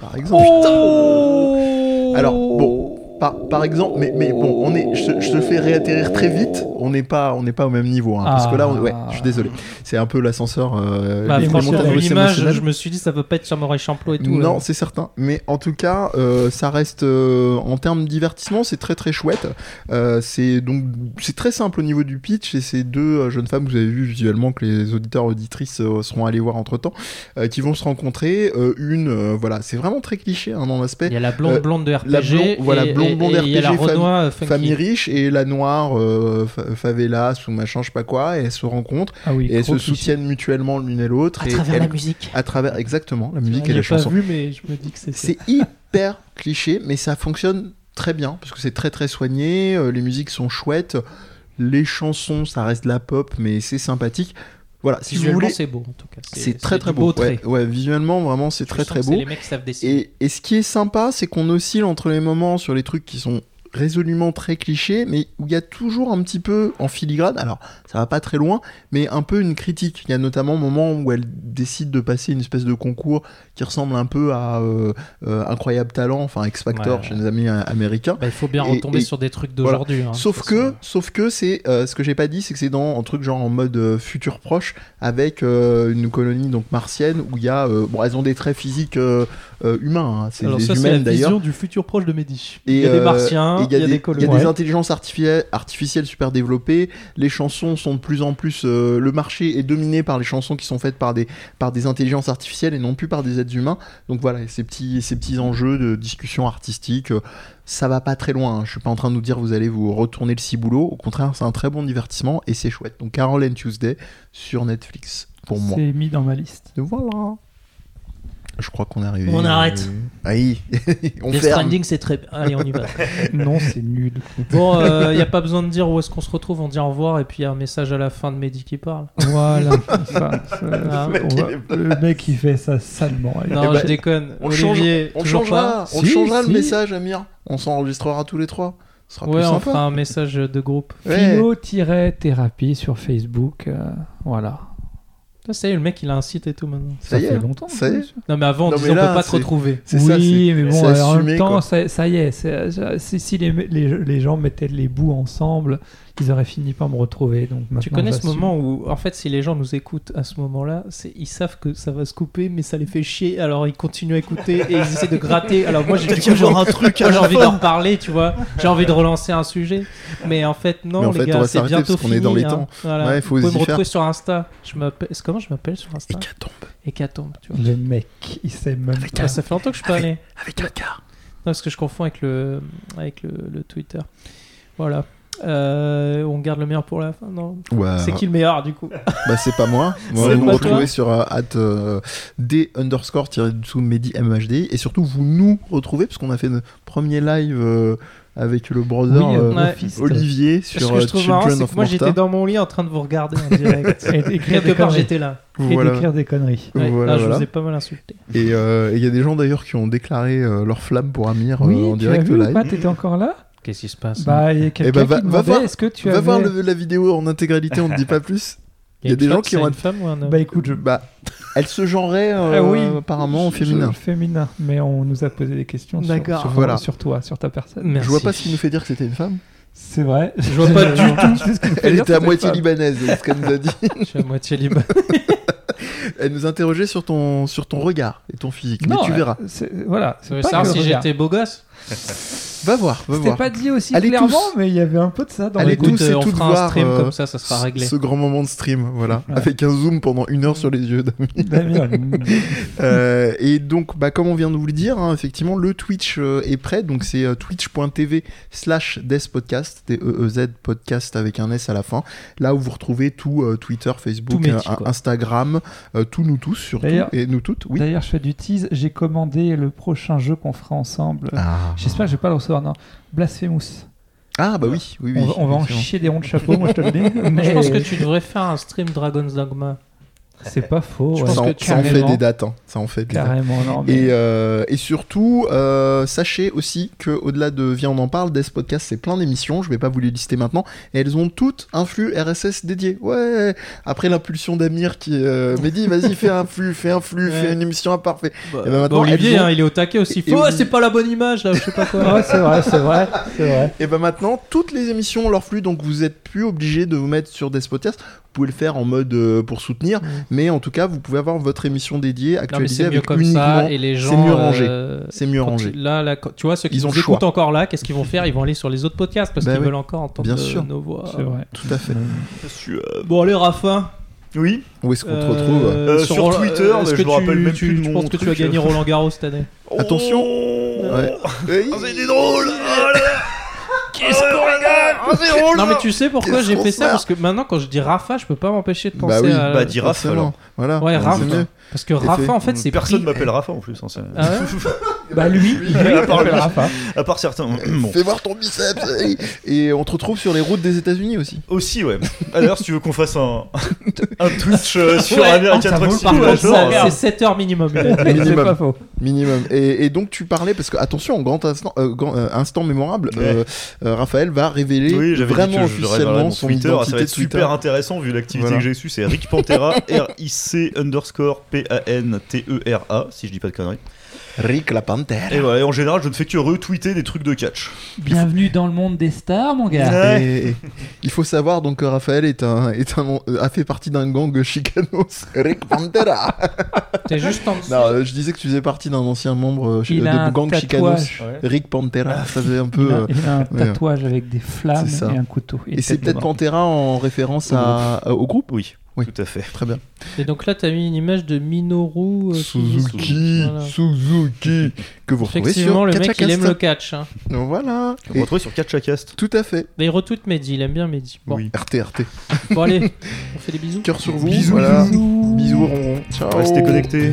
par exemple. Oh Alors, bon, Par, par exemple, mais, mais bon, on est, je, te- je te fais réatterrir très vite. On n'est pas, on n'est pas au même niveau, hein, parce que là, on- ouais, je suis désolé. C'est un peu l'ascenseur. Euh, Bah, l'image, je me suis dit ça peut pas être Samurai Champloo et tout. Non, euh. c'est certain. Mais en tout cas, euh, ça reste euh, en termes de divertissement, c'est très très chouette. C'est donc c'est très simple au niveau du pitch et ces deux jeunes femmes que vous avez vu visuellement que les auditeurs auditrices seront allés voir entre temps, qui vont se rencontrer. Une, voilà, c'est vraiment très cliché hein, dans l'aspect. Il y a la blonde blonde de RPG. la blonde- voilà, et- et- blonde fam-. Famille riche et la noire euh, fa- favelas ou machin, je sais pas quoi, et elles se rencontrent Ah oui, et elles se cliché. soutiennent mutuellement l'une et l'autre. À et travers elles- la musique. à travers exactement la musique Je et l'ai la pas chanson. vu, mais je me dis que c'est. C'est hyper cliché, mais ça fonctionne très bien parce que c'est très très soigné. euh, les musiques sont chouettes, les chansons, ça reste de la pop, mais c'est sympathique. Voilà, si vous Visuellement, voulez, c'est beau en tout cas. c'est très très beau. Ouais, ouais, visuellement, vraiment, c'est très très beau. C'est les mecs qui savent dessiner. Et, et ce qui est sympa, c'est qu'on oscille entre les moments sur les trucs qui sont résolument très cliché, mais où il y a toujours un petit peu en filigrane, alors ça va pas très loin, mais un peu une critique. Il y a notamment un moment où elle décide de passer une espèce de concours qui ressemble un peu à euh, euh, Incroyable Talent, enfin X Factor Ouais. chez nos amis euh, américains. Bah, il faut bien Et- retomber et- sur des trucs d'aujourd'hui. hein, Sauf que, sauf que c'est euh, ce que j'ai pas dit, c'est que c'est dans un truc genre en mode futur proche avec une colonie donc martienne où il y a bon elles ont des traits physiques euh, humains, hein, c'est Alors des ça, c'est la vision du futur proche de Mehdi. Et, il y a des euh, martiens, il y a des, il y a des Ouais. intelligences artificielles, artificielles super développées. Les chansons sont de plus en plus. euh, le marché est dominé par les chansons qui sont faites par des, par des intelligences artificielles et non plus par des êtres humains. Donc voilà, ces petits, ces petits enjeux de discussion artistique, euh, ça va pas très loin. hein. Je suis pas en train de nous dire vous allez vous retourner le ciboulot. Au contraire, c'est un très bon divertissement et c'est chouette. Donc Carol and Tuesday sur Netflix pour moi. C'est mis dans ma liste. Voilà. Je crois qu'on est arrivé. On arrête. Aïe. on Death ferme. Stranding, c'est très. Allez, on y va. non, c'est nul. bon, il n'y a pas besoin de dire où est-ce qu'on se retrouve. On dit au revoir et puis il y a un message à la fin de Mehdi qui parle. Voilà. ça, ça, Ah, on mec, va- est- le mec, il fait ça salement. Non, Eh ben, je déconne. On, change- Olivier, on toujours changera, on Si, changera le message, Amir. On s'enregistrera tous les trois. Ce sera pas. plus Ouais, on fera un message de groupe. Ouais. Philo-thérapie sur Facebook. euh, voilà. Ça, y est, le mec, il a un site et tout maintenant. Ça y fait est, longtemps. ça y est. Non, mais avant, on disait on peut pas te retrouver. C'est oui, ça, mais bon, en même temps, ça, ça y est. Si, si les, les, les gens mettaient les bouts ensemble, ils auraient fini par me retrouver. Donc Tu connais ce moment où, en fait, si les gens nous écoutent à ce moment-là, c'est ils savent que ça va se couper, mais ça les fait chier, alors ils continuent à écouter et ils essaient de gratter. Alors moi, j'ai genre un truc j'ai envie d'en reparler, tu vois. J'ai envie de relancer un sujet, mais en fait non, Mais en les fait, on gars, c'est bientôt parce qu'on est dans fini, les hein. temps. Voilà. Ouais, il faut Vous pouvez y me faire. retrouver sur Insta. Je m'appelle, comment je m'appelle sur Insta Hécatombe. Hécatombe, tu vois. Le mec, il sait même Avec pas. Ouais, ça fait longtemps que je suis pas allé. Avec un. Non, parce que je confonds avec le, avec le, le Twitter. Voilà. Euh, on garde le meilleur pour la fin, non Ouais. C'est qui le meilleur du coup Bah, c'est pas moi. Moi, vous me retrouvez sur euh, at, euh, d underscore tiré dessous Mehdi MHD. Et surtout, vous nous retrouvez parce qu'on a fait notre premier live euh, avec le brother Oui, euh, Ouais. Olivier Ce sur que je trouve Children of moi j'étais dans mon lit en train de vous regarder en direct. Et d'écrire des conneries. j'étais là. Et Voilà. d'écrire des conneries. Ouais, Voilà, là, je voilà. vous ai pas mal insulté. Et il y a des gens d'ailleurs qui ont déclaré leur flamme pour Amir Oui, en direct live. pas T'étais encore là? Qu'est-ce qui se passe Bah, il y a quelqu'un bah, va- qui va demandait voir- est-ce que tu Va avais... voir le- la vidéo en intégralité, on ne dit pas plus. il y a des gens qui ont une femme ou un homme Bah écoute, je... Bah, elle se genrait euh, Ah oui, apparemment en je- féminin. je- féminin, mais on nous a posé des questions sur, D'accord. sur, Voilà. sur toi, sur ta personne. Merci. Je vois pas ce qui nous fait dire que c'était une femme. C'est vrai. Je vois pas du tout. Elle était à moitié libanaise, c'est ce qu'elle nous a dit. Je suis à moitié libre. Elle nous interrogeait sur ton, sur ton regard et ton physique. Mais tu verras. c'est- Voilà. Tu c'est veux pas savoir que si j'étais beau gosse Va voir, va C'était voir. pas dit aussi Allez clairement, tous. mais il y avait un peu de ça dans Allez les tous. Et on toutes fera un stream euh, comme ça, ça sera réglé. Ce grand moment de stream, voilà, Ouais. avec un zoom pendant une heure sur les yeux d'Ami. Damien. Euh, et donc, bah, comme on vient de vous le dire, hein, effectivement, le Twitch euh, est prêt. Donc, c'est euh, twitch.tv slash despodcast, D-E-E-Z podcast avec un S à la fin. Là où vous retrouvez tout euh, Twitter, Facebook, Tout euh. Instagram, euh, tout nous tous surtout, et nous toutes, oui. D'ailleurs, je fais du tease. J'ai commandé le prochain jeu qu'on fera ensemble. Ah. J'espère que je vais pas le recevoir. Non, Blasphemous. Ah, bah oui, oui, oui. on va, on va en chier des ronds de chapeau, moi je te le dis. Mais Je pense que tu devrais faire un stream Dragon's Dogma. C'est pas faux. Je ouais. pense ça, en, tu- ça en fait des dates. hein. Ça en fait des dates. Carrément, non. Mais... Et, euh, et surtout, euh, sachez aussi que au-delà de Viens on en parle, Death Podcast c'est plein d'émissions, je vais pas vous les lister maintenant, et elles ont toutes un flux RSS dédié. Ouais, après l'impulsion d'Amir qui euh, m'a dit vas-y fais un flux, fais un flux, Ouais. fais une émission à part. fais- Bah, ben maintenant, Olivier, ont- hein, il est au taquet aussi. Et- et oui. c'est pas la bonne image là, je sais pas quoi. Ouais, c'est vrai, c'est vrai, c'est vrai. Et ben maintenant toutes les émissions ont leur flux, donc vous êtes plus obligé de vous mettre sur Death Podcast. Vous pouvez le faire en mode euh, pour soutenir, Mm. Mais en tout cas vous pouvez avoir votre émission dédiée Non, mais actualisée c'est mieux avec comme uniquement. ça et les gens. c'est mieux rangé. euh, C'est mieux rangé. tu- Là, tu vois, ceux qui Ils ont le choix. écoutent encore là, qu'est-ce qu'ils vont faire? Ils vont aller sur les autres podcasts parce Bah qu'ils oui. veulent encore entendre Bien euh, sûr. nos voix. C'est vrai. Tout à fait. Suave. Bon, allez, Rafa. Oui. Où est-ce qu'on te euh, retrouve? Euh, sur Roland- Twitter, est-ce mais que je me rappelle tu- même tu- plus de Je mon pense que tu as gagné Roland Garros cette année? Attention. Oh. Ouais. Ah, c'était drôle. Oh. Qu'est-ce qu'on drôle. Non, mais tu sais pourquoi j'ai fait ça Parce que maintenant, quand je dis Rafa, je peux pas m'empêcher de penser Bah oui, à. bah dis Forcément. alors. Voilà. Ouais, mieux. Parce que Rafa, en fait, c'est Personne pris- m'appelle Rafa en plus. hein, Ah ouais Bah lui, lui, à, part, Rafa. à part certains. Bon. Fais voir ton biceps Et et on te retrouve sur les routes des États-Unis aussi. Aussi, ouais. Ah, D'ailleurs, si tu veux qu'on fasse un, un Twitch euh, sur Ouais, American vaut Truck genre, c'est 7 heures minimum. Minimum. pas faux. Minimum. Et, et donc tu parlais, parce que attention, grand instant, euh, grand, euh, instant mémorable, euh, euh, Raphaël va révéler Oui, vraiment officiellement son Twitter. identité Ça va être super intéressant vu l'activité Voilà. que j'ai su. C'est Rick Pantera, R-I-C underscore P-A-N-T-E-R-A, si je dis pas de conneries. Rick la Panthère. Et voilà, et en général, je ne fais que retweeter des trucs de catch. Bienvenue dans le monde des stars, mon gars. Ouais. Et- et- il faut savoir donc que Raphaël est un, est un, euh, a fait partie d'un gang chicanos, Rick Pantera. T'es juste en dessous. non, euh, je disais que tu faisais partie d'un ancien membre euh, Il de a un gang chicanos, tatouage. Rick Pantera. Ça faisait un Il peu. a, euh, il a un ouais. tatouage avec des flammes C'est ça. et un couteau. Et c'est de peut-être. Pantera en référence à- au groupe? Oui, Oui. tout à fait. Très bien. Et donc là, t'as mis une image de Minoru euh, Suzuki, Voilà. Suzuki, que vous retrouvez Effectivement, sur le mec, il aime le catch. hein. Voilà. On Et- retrouve sur Catchacast. tout à fait. Mais il retweet Mehdi, il aime bien Mehdi. Bon, Oui. RT, RT. bon allez, on fait des bisous. Cœur sur vous. Bisous, voilà. bisous. Bisous, ronron. Ciao. Restez connectés.